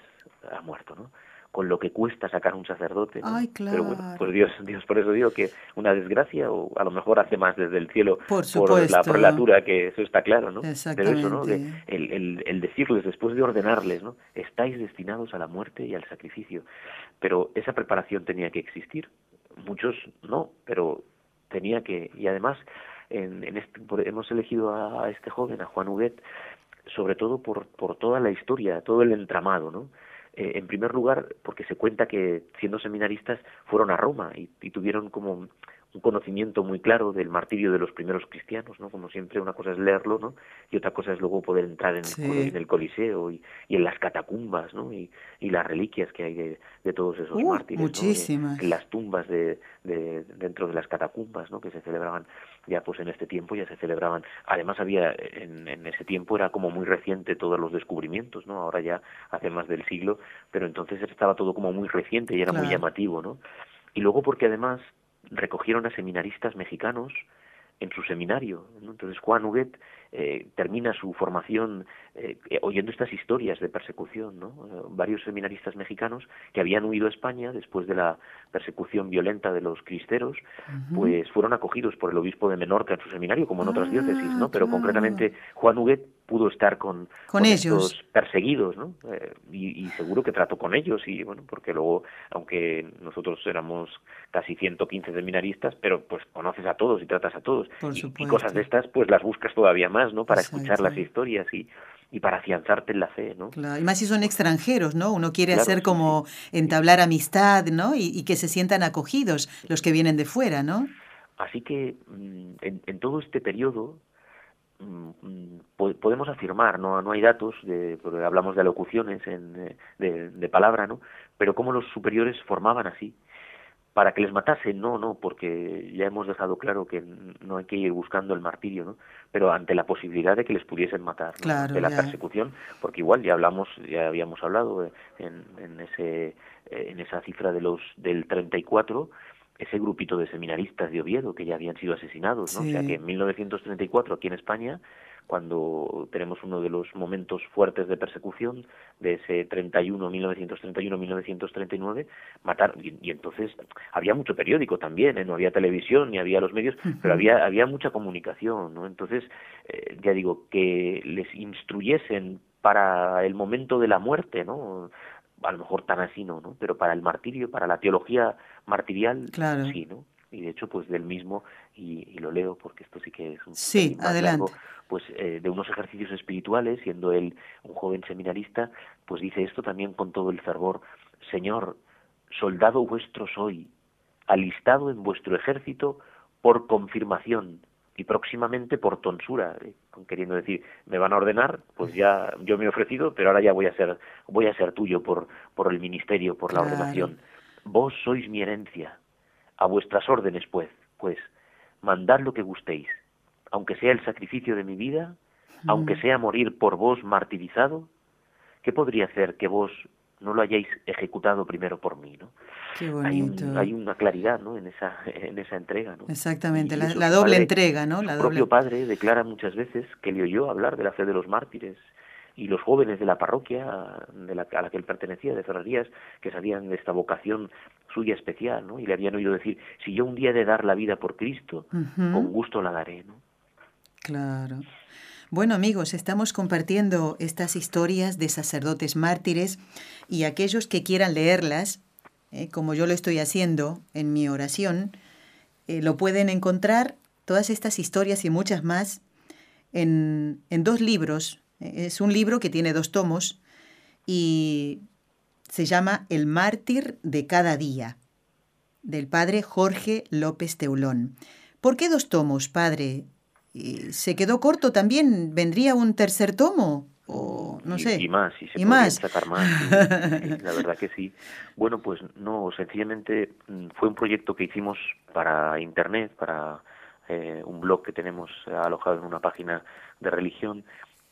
ha muerto, ¿no? Con lo que cuesta sacar un sacerdote, ¿no? Ay, Pero bueno, claro. pues Dios, Dios, por eso digo que una desgracia, o a lo mejor hace más desde el cielo Por la prelatura, que eso está claro, ¿no? Pero eso, ¿no? Exactamente. el, el, el decirles después de ordenarles, ¿no? Estáis destinados a la muerte y al sacrificio. Pero esa preparación tenía que existir. Muchos no, pero tenía que. Y además, en, en este, por- hemos elegido a, a este joven, a Juan Huguet, sobre todo por, por toda la historia, todo el entramado, ¿no? Eh, en primer lugar, porque se cuenta que siendo seminaristas fueron a Roma y, y tuvieron como un conocimiento muy claro del martirio de los primeros cristianos, ¿no? Como siempre, una cosa es leerlo, ¿no? Y otra cosa es luego poder entrar en, Sí. el, en el Coliseo y, y en las catacumbas, ¿no? Y, y las reliquias que hay de, de todos esos Uh, mártires, ¿no? muchísimas. En las tumbas de, de- dentro de las catacumbas, ¿no? Que se celebraban ya pues en este tiempo ya se celebraban. Además había en, en ese tiempo era como muy reciente todos los descubrimientos, ¿no? Ahora ya hace más del siglo, pero entonces estaba todo como muy reciente y era muy llamativo, ¿no? Y luego porque además recogieron a seminaristas mexicanos en su seminario. ¿no? Entonces Juan Huguet eh, termina su formación eh, oyendo estas historias de persecución. ¿no? Varios seminaristas mexicanos que habían huido a España después de la persecución violenta de los cristeros, pues fueron acogidos por el obispo de Menorca en su seminario, como en otras Ah, diócesis, ¿no? Pero claro. concretamente Juan Huguet pudo estar con, Con ellos. estos perseguidos, ¿no? Eh, y, y seguro que trató con ellos y bueno, porque luego, aunque nosotros éramos casi 115 seminaristas, pero pues conoces a todos y tratas a todos Por y, y cosas de estas pues las buscas todavía más, ¿no? Para escuchar las historias y y para afianzarte en la fe, ¿no? Claro, y más si son extranjeros, ¿no? Uno quiere Claro, hacer sí, como entablar amistad, ¿no? Y, y que se sientan acogidos los que vienen de fuera, ¿no? Así que mm, en, en todo este periodo mm, mm, po- podemos afirmar, no, no hay datos, de, porque hablamos de alocuciones en, eh, de, de palabra, ¿no? Pero cómo los superiores formaban así. Para que les matasen, no, no, porque ya hemos dejado claro que no hay que ir buscando el martirio, ¿no? Pero ante la posibilidad de que les pudiesen matar, ¿no? Claro, de la ya. persecución, porque igual ya hablamos, ya habíamos hablado eh, en, en ese eh, en esa cifra de los del 34 ese grupito de seminaristas de Oviedo que ya habían sido asesinados, ¿no? O sea que en 1934 aquí en España, cuando tenemos uno de los momentos fuertes de persecución de ese 31, 1931, 1939, mataron y, y entonces había mucho periódico también, ¿eh? no había televisión ni había los medios, pero había había mucha comunicación, ¿no? Entonces eh, ya digo que les instruyesen para el momento de la muerte, ¿no? a lo mejor tan así no, ¿no? Pero para el martirio, para la teología martirial, Claro. sí, ¿no? Y de hecho, pues del mismo, y, y lo leo porque esto sí que es un Sí, adelante. largo, pues eh, de unos ejercicios espirituales, siendo él un joven seminarista, pues dice esto también con todo el fervor, Señor, soldado vuestro soy, alistado en vuestro ejército por confirmación y próximamente por tonsura, eh, queriendo decir, me van a ordenar, pues ya yo me he ofrecido, pero ahora ya voy a ser voy a ser tuyo por por el ministerio, por la Claro. ordenación. Vos sois mi herencia, a vuestras órdenes, pues, pues mandad lo que gustéis, aunque sea el sacrificio de mi vida, aunque sea morir por vos martirizado, ¿qué podría hacer que vos no lo hayáis ejecutado primero por mí, ¿no? Qué bonito. Hay, una claridad, ¿no? En esa, en esa entrega, ¿no? Exactamente, la, doble entrega, ¿no? La su propio padre declara muchas veces que le oyó hablar de la fe de los mártires y los jóvenes de la parroquia de la, a la que él pertenecía, de Ferrerías, que sabían de esta vocación suya especial, ¿no? Y le habían oído decir, si yo un día he de dar la vida por Cristo, con gusto la daré, ¿no? Claro. Bueno amigos, estamos compartiendo estas historias de sacerdotes mártires y aquellos que quieran leerlas, eh, como yo lo estoy haciendo en mi oración, eh, lo pueden encontrar, todas estas historias y muchas más, en, en dos libros. Es un libro que tiene dos tomos y se llama El mártir de cada día, del padre Jorge López Teulón. ¿Por qué dos tomos, padre? se quedó corto también. ¿Vendría un tercer tomo? O no sé. Y más, y se ¿Y más? sacar más. la verdad que sí. Bueno, pues no, sencillamente mm, fue un proyecto que hicimos para Internet, para eh, un blog que tenemos alojado en una página de religión,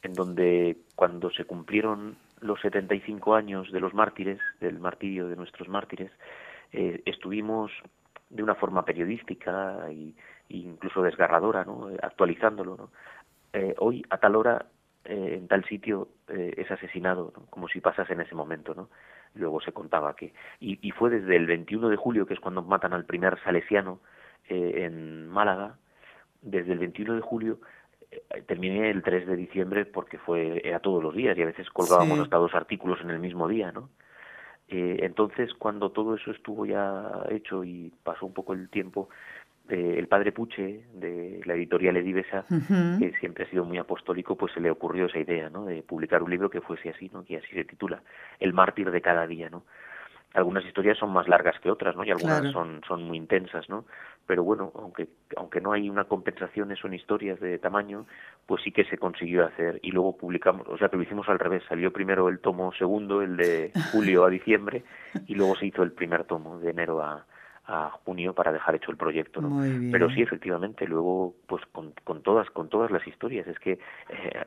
en donde cuando se cumplieron los 75 años de los mártires, del martirio de nuestros mártires, eh, estuvimos de una forma periodística y incluso desgarradora, ¿no? actualizándolo. ¿no? Eh, hoy, a tal hora, eh, en tal sitio, eh, es asesinado, como si pasase en ese momento. ¿no? Luego se contaba que. Y, y, fue desde el 21 de julio, que es cuando matan al primer salesiano en Málaga, desde el 21 de julio terminé el 3 de diciembre porque fue era todos los días y a veces colgábamos hasta dos artículos en el mismo día, ¿no? entonces, cuando todo eso estuvo ya hecho y pasó un poco el tiempo, el padre Puche de la editorial Edivesa, que siempre ha sido muy apostólico, pues se le ocurrió esa idea, ¿no? De publicar un libro que fuese así, ¿no? Que así se titula, El mártir de cada día, ¿no? Algunas historias son más largas que otras, ¿no? Y algunas son, son muy intensas, ¿no? Pero bueno, aunque, aunque no hay una compensación, son historias de tamaño, pues sí que se consiguió hacer. Y luego publicamos, o sea que lo hicimos al revés. Salió primero el tomo segundo, el de julio a diciembre, y luego se hizo el primer tomo, de enero a, a junio para dejar hecho el proyecto ¿no? pero sí efectivamente luego pues con, con todas con todas las historias. Es que eh,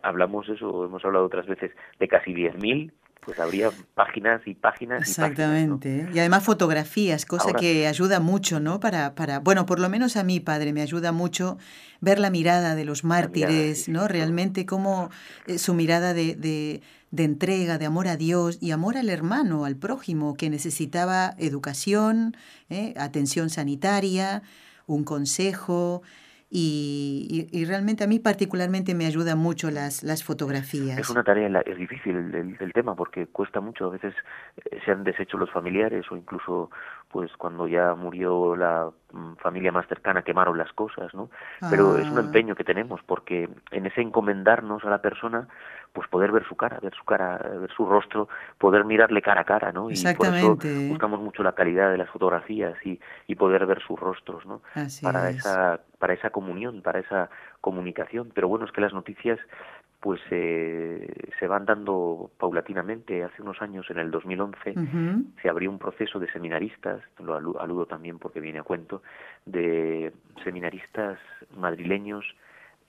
hablamos eso hemos hablado otras veces de casi 10.000 pues habría páginas y páginas exactamente y, páginas, y además fotografías cosa que ayuda mucho no para para bueno por lo menos a mí padre me ayuda mucho ver la mirada de los mártires no realmente cómo eh, su mirada de, de de entrega, de amor a Dios y amor al hermano, al prójimo, que necesitaba educación, ¿eh? atención sanitaria, un consejo. Y, realmente a mí particularmente me ayudan mucho las, las fotografías. Es una tarea, es difícil el, el, tema porque cuesta mucho, a veces eh, se han deshecho los familiares o incluso pues cuando ya murió la mm, familia más cercana quemaron las cosas, ¿no? Pero es un ah. empeño que tenemos porque en ese encomendarnos a la persona pues poder ver su cara, ver su cara, ver su rostro, poder mirarle cara a cara, ¿no? Y por eso buscamos mucho la calidad de las fotografías y, y poder ver sus rostros, ¿no? para esa para esa comunión, para esa comunicación. Pero bueno, es que las noticias pues eh, se van dando paulatinamente. Hace unos años, en el 2011, se abrió un proceso de seminaristas, lo aludo también porque viene a cuento, de seminaristas madrileños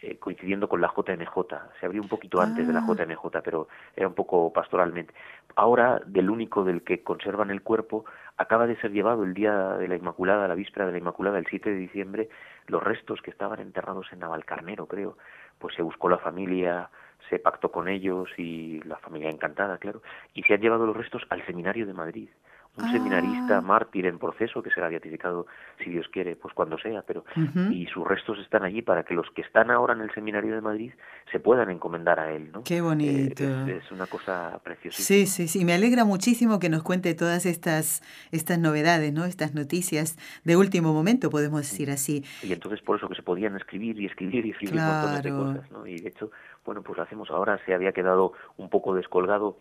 eh, coincidiendo con la JMJ. Se abrió un poquito antes de la ah. JMJ, pero era un poco pastoralmente. Ahora, del único del que conservan el cuerpo, acaba de ser llevado el día de la Inmaculada, la víspera de la Inmaculada, el 7 de diciembre, los restos que estaban enterrados en Navalcarnero, creo. Pues se buscó la familia, se pactó con ellos y la familia encantada, claro, y se han llevado los restos al seminario de Madrid. Un seminarista ah. mártir en proceso que será beatificado si Dios quiere pues cuando sea pero y sus restos están allí para que los que están ahora en el seminario de Madrid se puedan encomendar a él no qué bonito. Eh, es, una cosa preciosa sí sí sí me alegra muchísimo que nos cuente todas estas estas novedades no estas noticias de último momento podemos decir así. Y entonces por eso que se podían escribir y escribir y escribir montones de cosas no y de hecho bueno pues lo hacemos ahora se había quedado un poco descolgado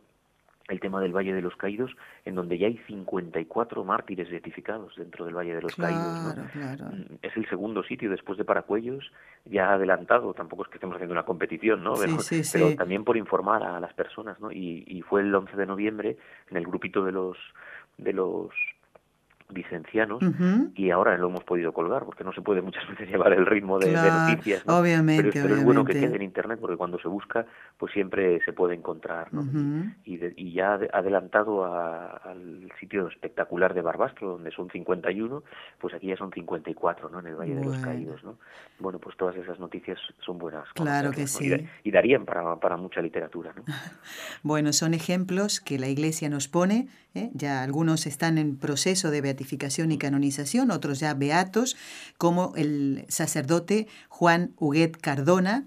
el tema del Valle de los Caídos, en donde ya hay 54 mártires beatificados dentro del Valle de los Caídos. Mm, es el segundo sitio después de Paracuellos, ya adelantado, tampoco es que estemos haciendo una competición, ¿no? Pero, también por informar a las personas, ¿no? Y, y, fue el 11 de noviembre, en el grupito de los, de los vicencianos y ahora lo hemos podido colgar porque no se puede muchas veces llevar el ritmo de, noticias obviamente, pero, es bueno que quede en internet porque cuando se busca pues siempre se puede encontrar ¿no? y, y, ya adelantado al sitio espectacular de Barbastro donde son 51 pues aquí ya son 54 no en el Valle de los Caídos no bueno pues todas esas noticias son buenas claro que sí. y, darían para, para mucha literatura ¿no? bueno son ejemplos que la Iglesia nos pone ¿eh? ya algunos están en proceso de beatificación y canonización, otros ya beatos, como el sacerdote Juan Huguet Cardona,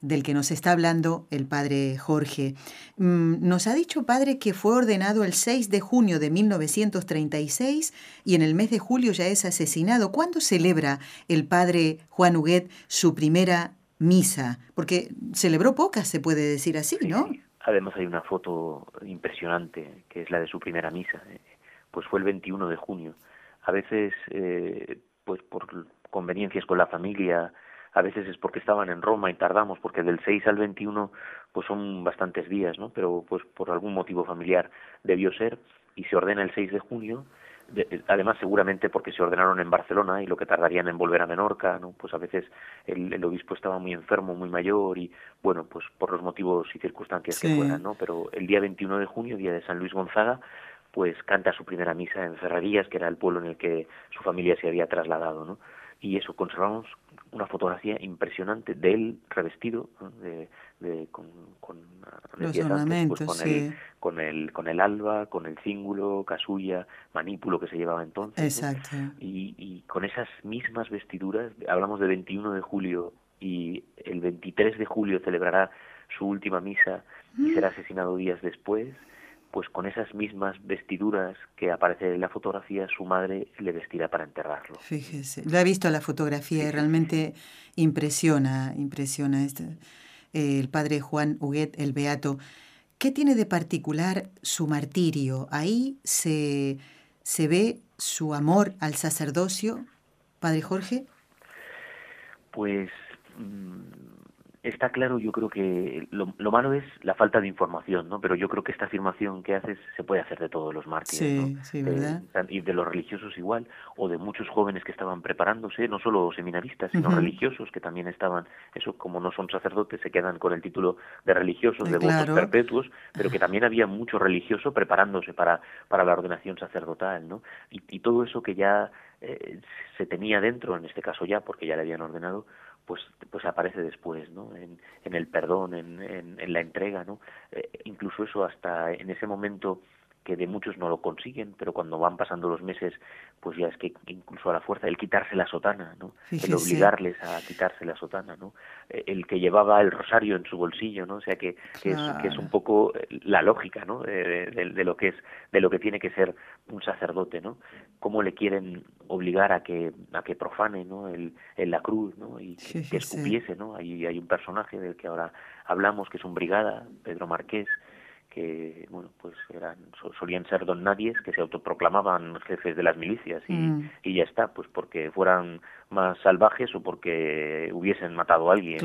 del que nos está hablando el padre Jorge. Mm, nos ha dicho, padre, que fue ordenado el 6 de junio de 1936 y en el mes de julio ya es asesinado. ¿Cuándo celebra el padre Juan Huguet su primera misa? Porque celebró pocas, se puede decir así, ¿no? Además hay una foto impresionante, que es la de su primera misa. Pues fue el 21 de junio. A veces, eh, pues por conveniencias con la familia, a veces es porque estaban en Roma y tardamos, porque del 6 al 21 pues son bastantes días, ¿no? Pero pues por algún motivo familiar debió ser y se ordena el 6 de junio además seguramente porque se ordenaron en Barcelona y lo que tardarían en volver a Menorca, ¿no? Pues a veces el, obispo estaba muy enfermo, muy mayor y bueno, pues por los motivos y circunstancias que fueran, ¿no? Pero el día 21 de junio, día de San Luis Gonzaga, pues canta su primera misa en Ferrerías, que era el pueblo en el que su familia se había trasladado, ¿no? Y eso, conservamos una fotografía impresionante de él revestido de, de, con, con, Los ornamentos, pues, con, el, con, el, con el alba, con el cíngulo, casulla, manípulo que se llevaba entonces. Exacto. Y, y con esas mismas vestiduras, hablamos de 21 de julio y el 23 de julio celebrará su última misa y mm. será asesinado días después pues con esas mismas vestiduras que aparece en la fotografía, su madre le vestirá para enterrarlo. Fíjese, lo he visto la fotografía y realmente impresiona, impresiona este, eh, el padre Juan Huguet, el Beato. ¿Qué tiene de particular su martirio? Ahí se, se ve su amor al sacerdocio, padre Jorge. Pues mm, está claro, yo creo que lo, lo, malo es la falta de información, ¿no? Pero yo creo que esta afirmación que haces se puede hacer de todos los mártires, sí, Sí, ¿verdad? y de los religiosos igual, o de muchos jóvenes que estaban preparándose, no solo seminaristas, sino religiosos que también estaban, eso como no son sacerdotes, se quedan con el título de religiosos, de votos perpetuos, pero que también había mucho religioso preparándose para, para la ordenación sacerdotal, ¿no? Y, y todo eso que ya eh, se tenía dentro, en este caso ya, porque ya le habían ordenado, pues pues aparece después no en, en el perdón en, en, la entrega no eh, incluso eso hasta en ese momento que de muchos no lo consiguen, pero cuando van pasando los meses, pues ya es que incluso a la fuerza, el quitarse la sotana, ¿no? el obligarles a quitarse la sotana, ¿no? Eh, el que llevaba el rosario en su bolsillo, ¿no? O sea que, que, es, que es un poco eh, la lógica, ¿no? De, de, lo que es, de lo que tiene que ser un sacerdote, ¿no? Cómo le quieren obligar a que, a que profane, ¿no? El, en la cruz, ¿no? Y que, escupiese, ¿no? Hay, hay un personaje del que ahora hablamos, que es un brigada, Pedro Marqués, que bueno pues eran solían ser don nadies que se autoproclamaban jefes de las milicias y, mm. y ya está pues porque fueran más salvajes o porque hubiesen matado a alguien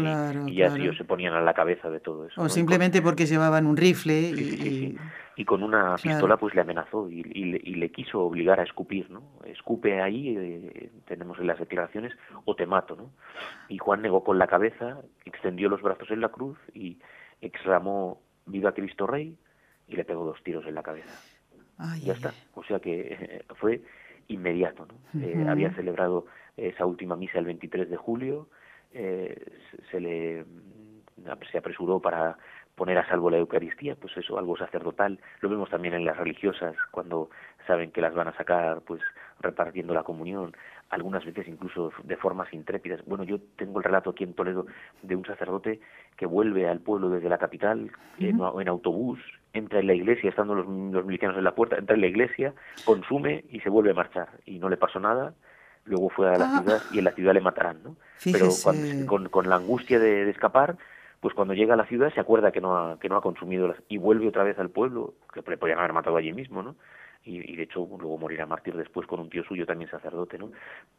y, ya ellos se ponían a la cabeza de todo eso o simplemente porque llevaban un rifle y, y con una pistola pues le amenazó y, y, le, quiso obligar a escupir no escupe ahí eh, tenemos en las declaraciones o te mato no y Juan negó con la cabeza extendió los brazos en la cruz y exclamó viva Cristo Rey y le pegó dos tiros en la cabeza. ya está. O sea que eh, fue inmediato. ¿no? Eh, había celebrado esa última misa el 23 de julio, eh, se le se apresuró para poner a salvo la Eucaristía, pues eso, algo sacerdotal. Lo vemos también en las religiosas, cuando saben que las van a sacar, pues repartiendo la comunión, algunas veces incluso de formas intrépidas. Bueno, yo tengo el relato aquí en Toledo de un sacerdote que vuelve al pueblo desde la capital en, autobús, entra en la iglesia, estando los, los milicianos en la puerta, entra en la iglesia, consume y se vuelve a marchar. Y no le pasó nada, luego fue a la ah. ciudad y en la ciudad le matarán, ¿no? Pero con, con, la angustia de, escapar, pues cuando llega a la ciudad se acuerda que no ha, que no ha consumido y vuelve otra vez al pueblo, que le podían haber matado allí mismo, ¿no? Y, de hecho luego morirá mártir después con un tío suyo también sacerdote, ¿no?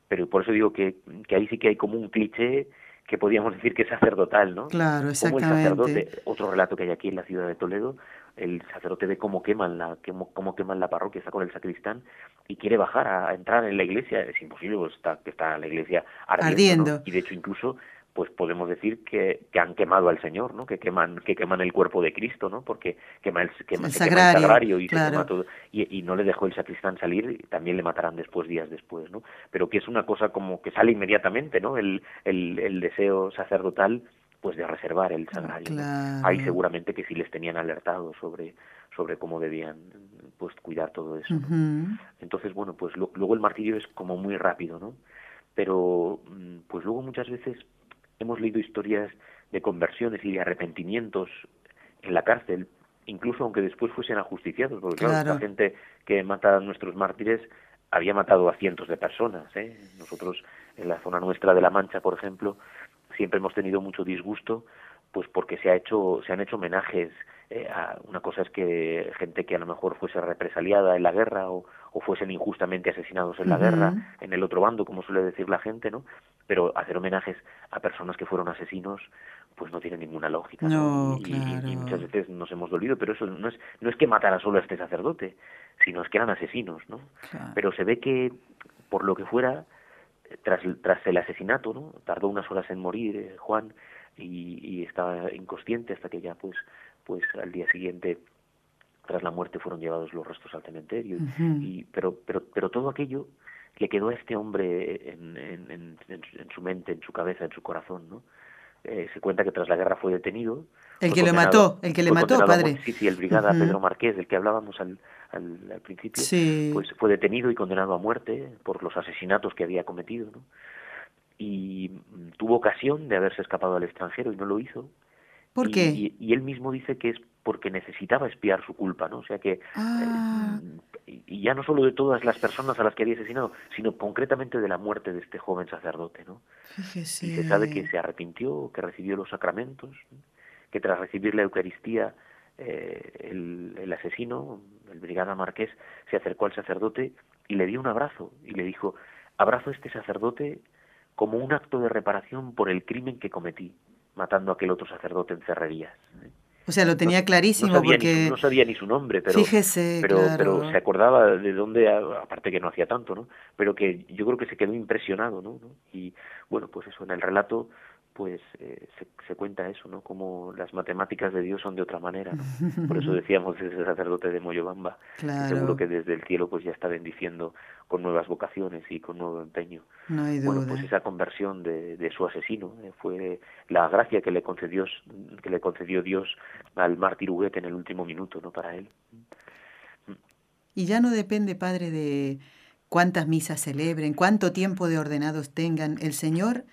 Pero por eso digo que, que ahí sí que hay como un cliché que podríamos decir que es sacerdotal, ¿no? Claro, exactamente. Como el sacerdote, otro relato que hay aquí en la ciudad de Toledo, el sacerdote ve cómo queman la cómo, queman la parroquia, está con el sacristán y quiere bajar a, entrar en la iglesia, es imposible, pues está, que está la iglesia ardiendo, y de hecho incluso pues podemos decir que, que, han quemado al Señor, ¿no? Que queman, que queman el cuerpo de Cristo, ¿no? Porque quema el, quema, el, sagrario, y se quema todo y, y, no le dejó el sacristán salir, y también le matarán después días después, ¿no? Pero que es una cosa como que sale inmediatamente, ¿no? El, el, el deseo sacerdotal pues de reservar el sagrario. Ahí seguramente que sí les tenían alertado sobre sobre cómo debían pues cuidar todo eso. Entonces, bueno, pues luego el martirio es como muy rápido, ¿no? Pero mm, pues luego muchas veces hemos leído historias de conversiones y de arrepentimientos en la cárcel, incluso aunque después fuesen ajusticiados, porque claro, la gente que mata a nuestros mártires había matado a cientos de personas. ¿eh? Nosotros en la zona nuestra de La Mancha, por ejemplo, siempre hemos tenido mucho disgusto pues porque se ha hecho se han hecho homenajes eh, a una cosa es que gente que a lo mejor fuese represaliada en la guerra o, o fuesen injustamente asesinados en la guerra en el otro bando como suele decir la gente no pero hacer homenajes a personas que fueron asesinos pues no tiene ninguna lógica no, y, y, muchas veces nos hemos dolido pero eso no es no es que matara solo a este sacerdote sino es que eran asesinos no pero se ve que por lo que fuera tras, tras el asesinato, ¿no? Tardó unas horas en morir eh, Juan y, y, estaba inconsciente hasta que ya, pues, pues al día siguiente, tras la muerte, fueron llevados los restos al cementerio. y, pero, pero, pero todo aquello le quedó a este hombre en, en, en, en, su mente, en su cabeza, en su corazón, ¿no? Eh, se cuenta que tras la guerra fue detenido. El que le mató, el que le mató, padre. Sí, sí, el brigada Pedro Marqués, del que hablábamos al, al, principio, pues fue detenido y condenado a muerte por los asesinatos que había cometido, ¿no? Y mm, tuvo ocasión de haberse escapado al extranjero y no lo hizo. ¿Por qué? Y, él mismo dice que es porque necesitaba espiar su culpa, ¿no? O sea que eh, ah. y ya no solo de todas las personas a las que había asesinado, sino concretamente de la muerte de este joven sacerdote, ¿no? Fíjese. Y se sabe que se arrepintió, que recibió los sacramentos, que tras recibir la Eucaristía eh, el, el, asesino, el brigada marqués, se acercó al sacerdote y le dio un abrazo y le dijo, abrazo a este sacerdote como un acto de reparación por el crimen que cometí, matando a aquel otro sacerdote en cerrerías. O sea, lo tenía clarísimo no sabía porque... Ni no sabía ni su nombre, pero, Fíjese, pero, claro. pero se acordaba de dónde, aparte que no hacía tanto, ¿no? Pero que yo creo que se quedó impresionado, ¿no? Y bueno, pues eso, en el relato pues eh, se, se, cuenta eso, ¿no? Como las matemáticas de Dios son de otra manera, ¿no? Por eso decíamos ese sacerdote de Moyobamba, claro. seguro que desde el cielo pues ya está bendiciendo con nuevas vocaciones y con nuevo empeño. No hay duda. Bueno, pues esa conversión de, de su asesino eh, fue la gracia que le concedió que le concedió Dios al mártir Huguet en el último minuto, ¿no? Para él. Y ya no depende, padre, de cuántas misas celebren, cuánto tiempo de ordenados tengan. El Señor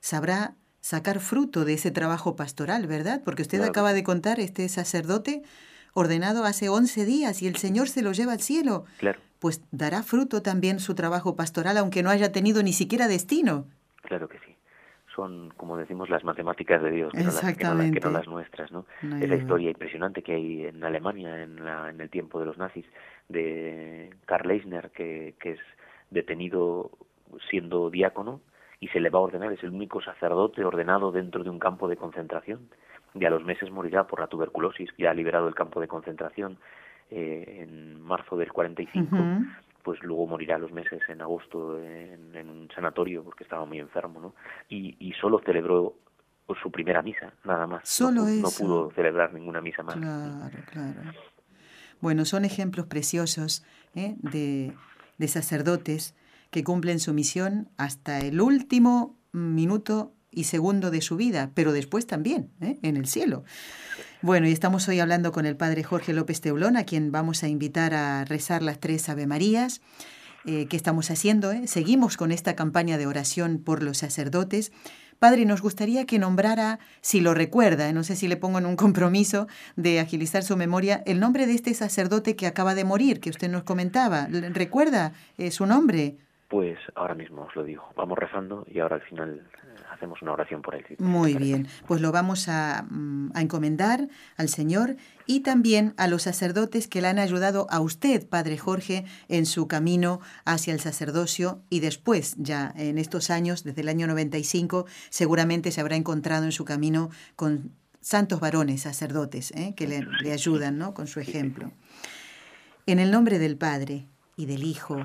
sabrá sacar fruto de ese trabajo pastoral, ¿verdad? Porque usted Claro. acaba de contar, este sacerdote ordenado hace 11 días y el Señor se lo lleva al cielo. Claro, Pues dará fruto también su trabajo pastoral, aunque no haya tenido ni siquiera destino. claro que sí. Son, como decimos, las matemáticas de Dios, que no las, que no, las- que Exactamente. no las nuestras, ¿no? No Esa historia impresionante que hay en Alemania en, la, en el tiempo de los nazis de Karl Eisner, que, que es detenido siendo diácono y se le va a ordenar, es el único sacerdote ordenado dentro de un campo de concentración. Y a los meses morirá por la tuberculosis, ya ha liberado del campo de concentración eh, en marzo del 45 Ujú. pues luego morirá a los meses en agosto en, en un sanatorio porque estaba muy enfermo, ¿no? Y, y solo celebró su primera misa, nada más. Solo no, pu- no eso. pudo celebrar ninguna misa más. Claro, claro. Bueno, son ejemplos preciosos ¿eh? de, de sacerdotes que cumplen su misión hasta el último minuto y segundo de su vida, pero después también, ¿eh? en el cielo. Bueno, y estamos hoy hablando con el padre Jorge López Teulón, a quien vamos a invitar a rezar las tres Ave Marías. Eh, ¿Qué estamos haciendo? eh? Seguimos con esta campaña de oración por los sacerdotes. Padre, nos gustaría que nombrara, si lo recuerda, no sé si le pongo en un compromiso de agilizar su memoria, el nombre de este sacerdote que acaba de morir, que usted nos comentaba. ¿Le- ¿Recuerda su nombre? Pues ahora mismo os lo digo. Vamos rezando y ahora al final hacemos una oración por él. si- Muy bien, pues lo vamos a, mm, a encomendar al Señor y también a los sacerdotes que le han ayudado a usted, Padre Jorge, en su camino hacia el sacerdocio y después, ya en estos años, desde el año 95, seguramente se habrá encontrado en su camino con santos varones sacerdotes ¿eh? que le, le ayudan ¿no? con su ejemplo. En el nombre del Padre, y del Hijo,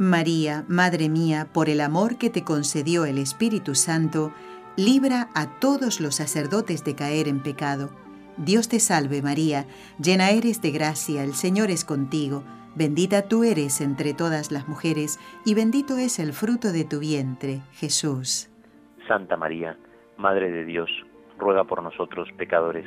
María, Madre mía, por el amor que te concedió el Espíritu Santo, libra a todos los sacerdotes de caer en pecado. Dios te salve María, llena eres de gracia, el Señor es contigo, bendita tú eres entre todas las mujeres, y bendito es el fruto de tu vientre, Jesús. Santa María, Madre de Dios, ruega por nosotros pecadores,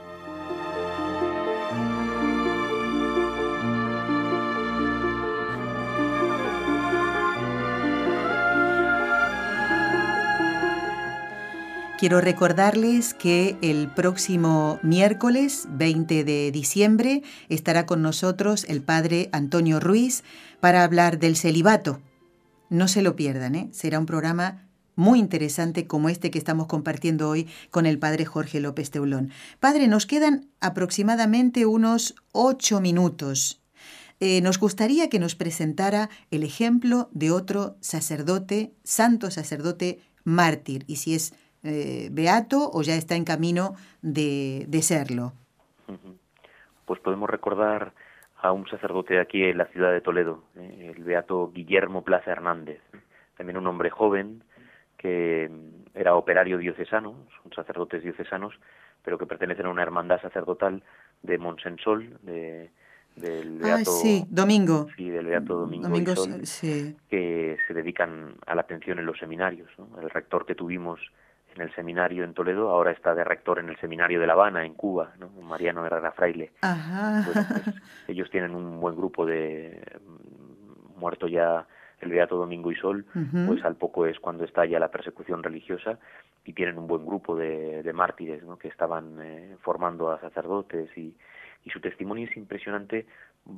Quiero recordarles que el próximo miércoles 20 de diciembre estará con nosotros el padre Antonio Ruiz para hablar del celibato. No se lo pierdan, ¿eh? será un programa muy interesante como este que estamos compartiendo hoy con el padre Jorge López Teulón. Padre, nos quedan aproximadamente unos ocho minutos. Eh, nos gustaría que nos presentara el ejemplo de otro sacerdote, santo sacerdote mártir, y si es eh, beato o ya está en camino de, serlo? Pues podemos recordar a un sacerdote aquí en la ciudad de Toledo, eh, el beato Guillermo Plaza Hernández, también un hombre joven que mm, era operario diocesano, son sacerdotes diocesanos, pero que pertenecen a una hermandad sacerdotal de Monsensol, de, del Beato, sí, Domingo. Sí, del Beato Domingo, que se dedican a la atención en los seminarios. El rector que tuvimos en el seminario en Toledo, ahora está de rector en el seminario de La Habana, en Cuba, ¿no? Mariano Herrera Fraile. Pues, ellos tienen un buen grupo de mm, muerto ya el Beato Domingo y Sol, pues al poco es cuando estalla la persecución religiosa y tienen un buen grupo de, de mártires ¿no? que estaban eh, formando a sacerdotes y, y su testimonio es impresionante.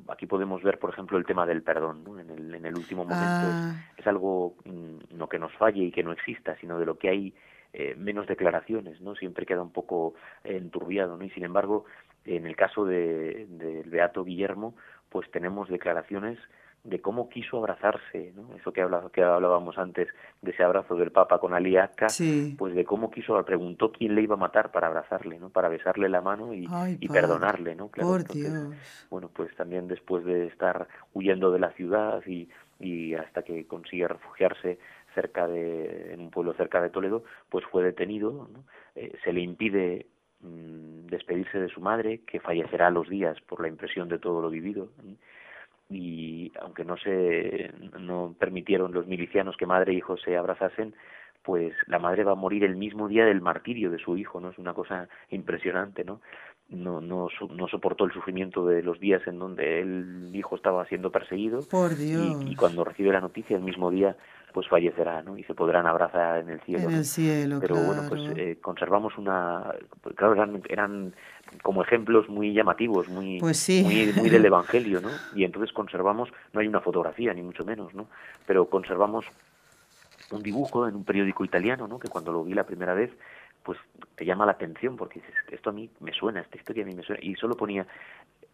Aquí podemos ver, por ejemplo, el tema del perdón. ¿no? En, el, en el último momento es, ah. es, algo mm, no que nos falle y que no exista, sino de lo que hay eh, menos declaraciones, ¿no? Siempre queda un poco enturbiado, ¿no? Y sin embargo, en el caso del de, Beato Guillermo, pues tenemos declaraciones de cómo quiso abrazarse, ¿no? Eso que, habla, que hablábamos antes de ese abrazo del Papa con Aliaca, pues de cómo quiso, preguntó quién le iba a matar para abrazarle, ¿no? Para besarle la mano y, y perdonarle, ¿no? Claro, por Dios. Bueno, pues también después de estar huyendo de la ciudad y, y hasta que consigue refugiarse cerca de, en un pueblo cerca de Toledo, pues fue detenido, eh, se le impide mm, despedirse de su madre, que fallecerá a los días por la impresión de todo lo vivido, y aunque no se no permitieron los milicianos que madre e hijo se abrazasen, pues la madre va a morir el mismo día del martirio de su hijo, ¿no? Es una cosa impresionante, ¿no? No, no, no soportó el sufrimiento de los días en donde el hijo estaba siendo perseguido. Por Dios. Y, cuando recibe la noticia, el mismo día, pues fallecerá, ¿no? Y se podrán abrazar en el cielo. En el cielo, Pero bueno, pues eh, conservamos una... Claro, eran, eran como ejemplos muy llamativos, muy, pues muy, muy del Evangelio, ¿no? Y entonces conservamos, no hay una fotografía, ni mucho menos, ¿no? Pero conservamos un dibujo en un periódico italiano, ¿no? Que cuando lo vi la primera vez, pues te llama la atención porque dices, esto a mí me suena, esta historia a mí me suena. Y solo ponía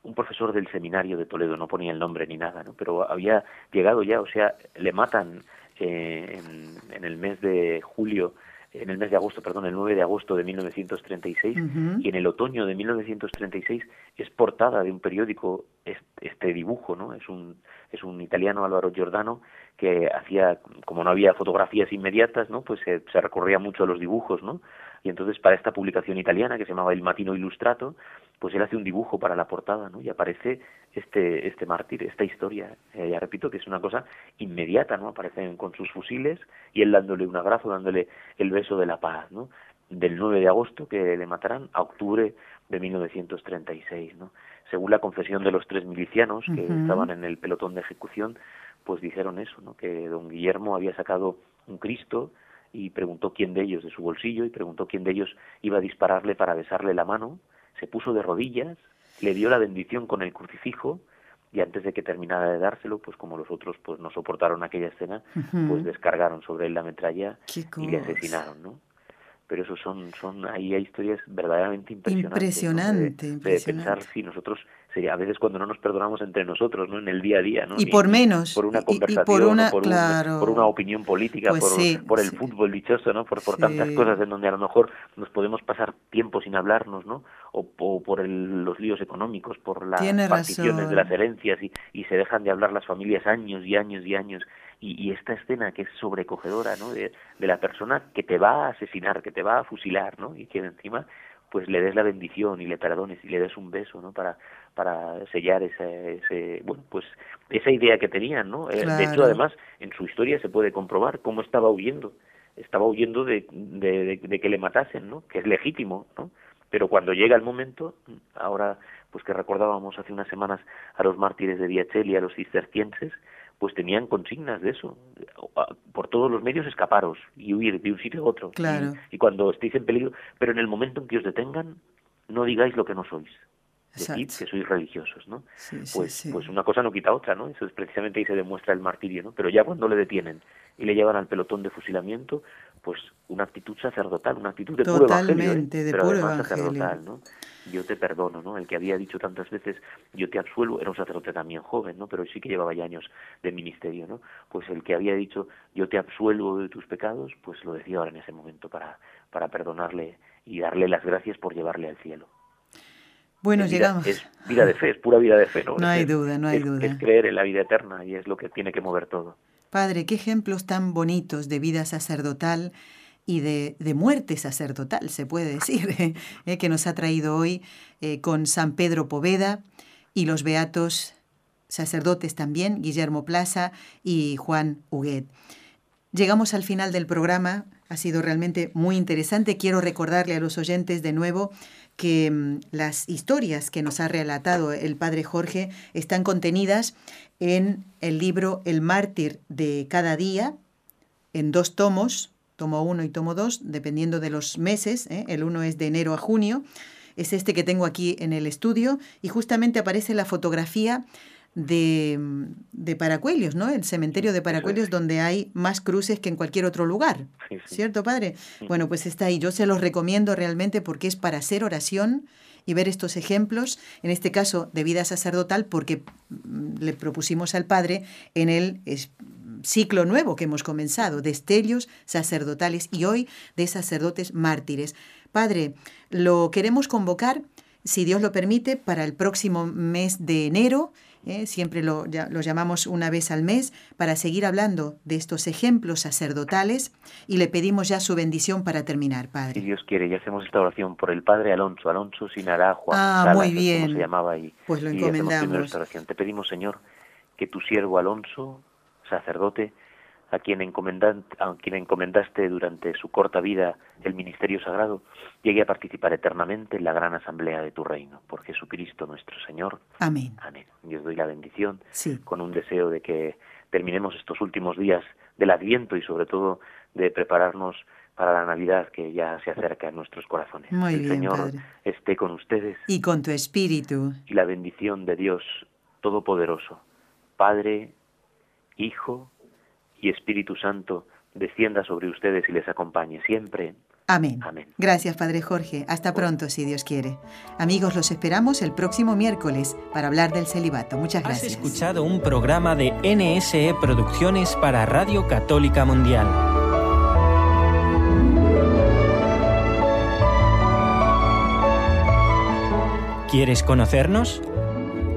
un profesor del seminario de Toledo, no ponía el nombre ni nada, ¿no? Pero había llegado ya, o sea, le matan eh, en, en, el mes de julio en el mes de agosto, perdón, el 9 de agosto de 1936 y en el otoño de 1936 es portada de un periódico este dibujo, ¿no? Es un es un italiano Álvaro Giordano que hacía como no había fotografías inmediatas, ¿no? Pues se, se recurría mucho a los dibujos, ¿no? Y entonces para esta publicación italiana que se llamaba El Matino Illustrato, pues él hace un dibujo para la portada, ¿no? Y aparece este este mártir, esta historia. Eh, ya repito que es una cosa inmediata, ¿no? Aparecen con sus fusiles y él dándole un abrazo, dándole el beso de la paz, ¿no? Del 9 de agosto que le matarán a octubre de 1936, ¿no? Según la confesión de los tres milicianos que estaban en el pelotón de ejecución, pues dijeron eso, ¿no? Que don Guillermo había sacado un Cristo y preguntó quién de ellos de su bolsillo y preguntó quién de ellos iba a dispararle para besarle la mano, se puso de rodillas, le dio la bendición con el crucifijo y antes de que terminara de dárselo, pues como los otros pues no soportaron aquella escena, pues descargaron sobre él la metralla y le asesinaron, ¿no? Pero eso son son ahí hay historias verdaderamente impresionantes impresionante, de, pensar si nosotros sería a veces cuando no nos perdonamos entre nosotros no en el día a día no y por menos por una conversación por una por, por, una opinión política pues por, por el fútbol dichoso no por, por tantas cosas en donde a lo mejor nos podemos pasar tiempo sin hablarnos no o, por el, los líos económicos por las particiones de las herencias y, y se dejan de hablar las familias años y años y años y, esta escena que es sobrecogedora, ¿no? De, la persona que te va a asesinar, que te va a fusilar, ¿no? Y que encima pues le des la bendición y le perdones y le des un beso, ¿no? Para para sellar ese, ese bueno, pues esa idea que tenían, ¿no? Eh, de hecho, además, en su historia se puede comprobar cómo estaba huyendo. Estaba huyendo de, de, de, que le matasen, ¿no? Que es legítimo, ¿no? Pero cuando llega el momento, ahora pues que recordábamos hace unas semanas a los mártires de Diachel y a los cistercienses, pues tenían consignas de eso. Por todos los medios escaparos y huir de un sitio a otro. Claro. Y, cuando estéis en peligro, pero en el momento en que os detengan, no digáis lo que no sois. Decid que sois religiosos, ¿no? pues, pues una cosa no quita otra, ¿no? Eso es precisamente ahí se demuestra el martirio, ¿no? Pero ya cuando le detienen y le llevan al pelotón de fusilamiento, pues una actitud sacerdotal, una actitud de puro evangelio, ¿eh? de pero puro sacerdotal, ¿no? Yo te perdono, ¿no? El que había dicho tantas veces, yo te absuelvo, era un sacerdote también joven, ¿no? Pero sí que llevaba ya años de ministerio, ¿no? Pues el que había dicho, yo te absuelvo de tus pecados, pues lo decía ahora en ese momento para, para perdonarle y darle las gracias por llevarle al cielo. Bueno, es llegamos. es vida de fe, es pura vida de fe, ¿no? No hay duda, no hay duda. Es creer en la vida eterna y es lo que tiene que mover todo. Padre, qué ejemplos tan bonitos de vida sacerdotal y de, de muerte sacerdotal, se puede decir, ¿eh? que nos ha traído hoy eh, con San Pedro Poveda y los beatos sacerdotes también, Guillermo Plaza y Juan Huguet. Llegamos al final del programa, ha sido realmente muy interesante. Quiero recordarle a los oyentes de nuevo que mm, las historias que nos ha relatado el padre Jorge están contenidas en el libro El mártir de cada día, en dos tomos, tomo uno y tomo dos, dependiendo de los meses. ¿eh? El uno es de enero a junio. Es este que tengo aquí en el estudio y justamente aparece la fotografía de, de Paracuellos, ¿no? El cementerio de Paracuellos donde hay más cruces que en cualquier otro lugar. ¿Cierto, padre? Bueno, pues está ahí. Yo se los recomiendo realmente porque es para hacer oración y ver estos ejemplos, en este caso de vida sacerdotal, porque mm, le propusimos al padre en el ciclo nuevo que hemos comenzado, de estelios sacerdotales y hoy de sacerdotes mártires. Padre, lo queremos convocar, si Dios lo permite, para el próximo mes de enero ¿eh? siempre lo, lo, llamamos una vez al mes, para seguir hablando de estos ejemplos sacerdotales y le pedimos ya su bendición para terminar, Padre. Si Dios quiere, ya hacemos esta oración por el Padre Alonso, Alonso Sinará Juan ah, muy bien. se llamaba ahí. Pues lo encomendamos. Te pedimos, Señor, que tu siervo Alonso, sacerdote, a quien, a quien encomendaste durante su corta vida el ministerio sagrado, llegue a participar eternamente en la gran asamblea de tu reino. Por Jesucristo nuestro Señor. Amén. Amén. Y os doy la bendición sí. con un deseo de que terminemos estos últimos días del Adviento y sobre todo de prepararnos para la Navidad que ya se acerca en nuestros corazones. Muy el bien, Señor padre. esté con ustedes. Y con tu espíritu. Y la bendición de Dios Todopoderoso, Padre, Hijo y Espíritu Santo, descienda sobre ustedes y les acompañe siempre. Amén. Amén. Gracias, Padre Jorge. Hasta pronto, si Dios quiere. Amigos, los esperamos el próximo miércoles para hablar del celibato. Muchas gracias. Has escuchado un programa de NSE Producciones para Radio Católica Mundial. ¿Quieres conocernos?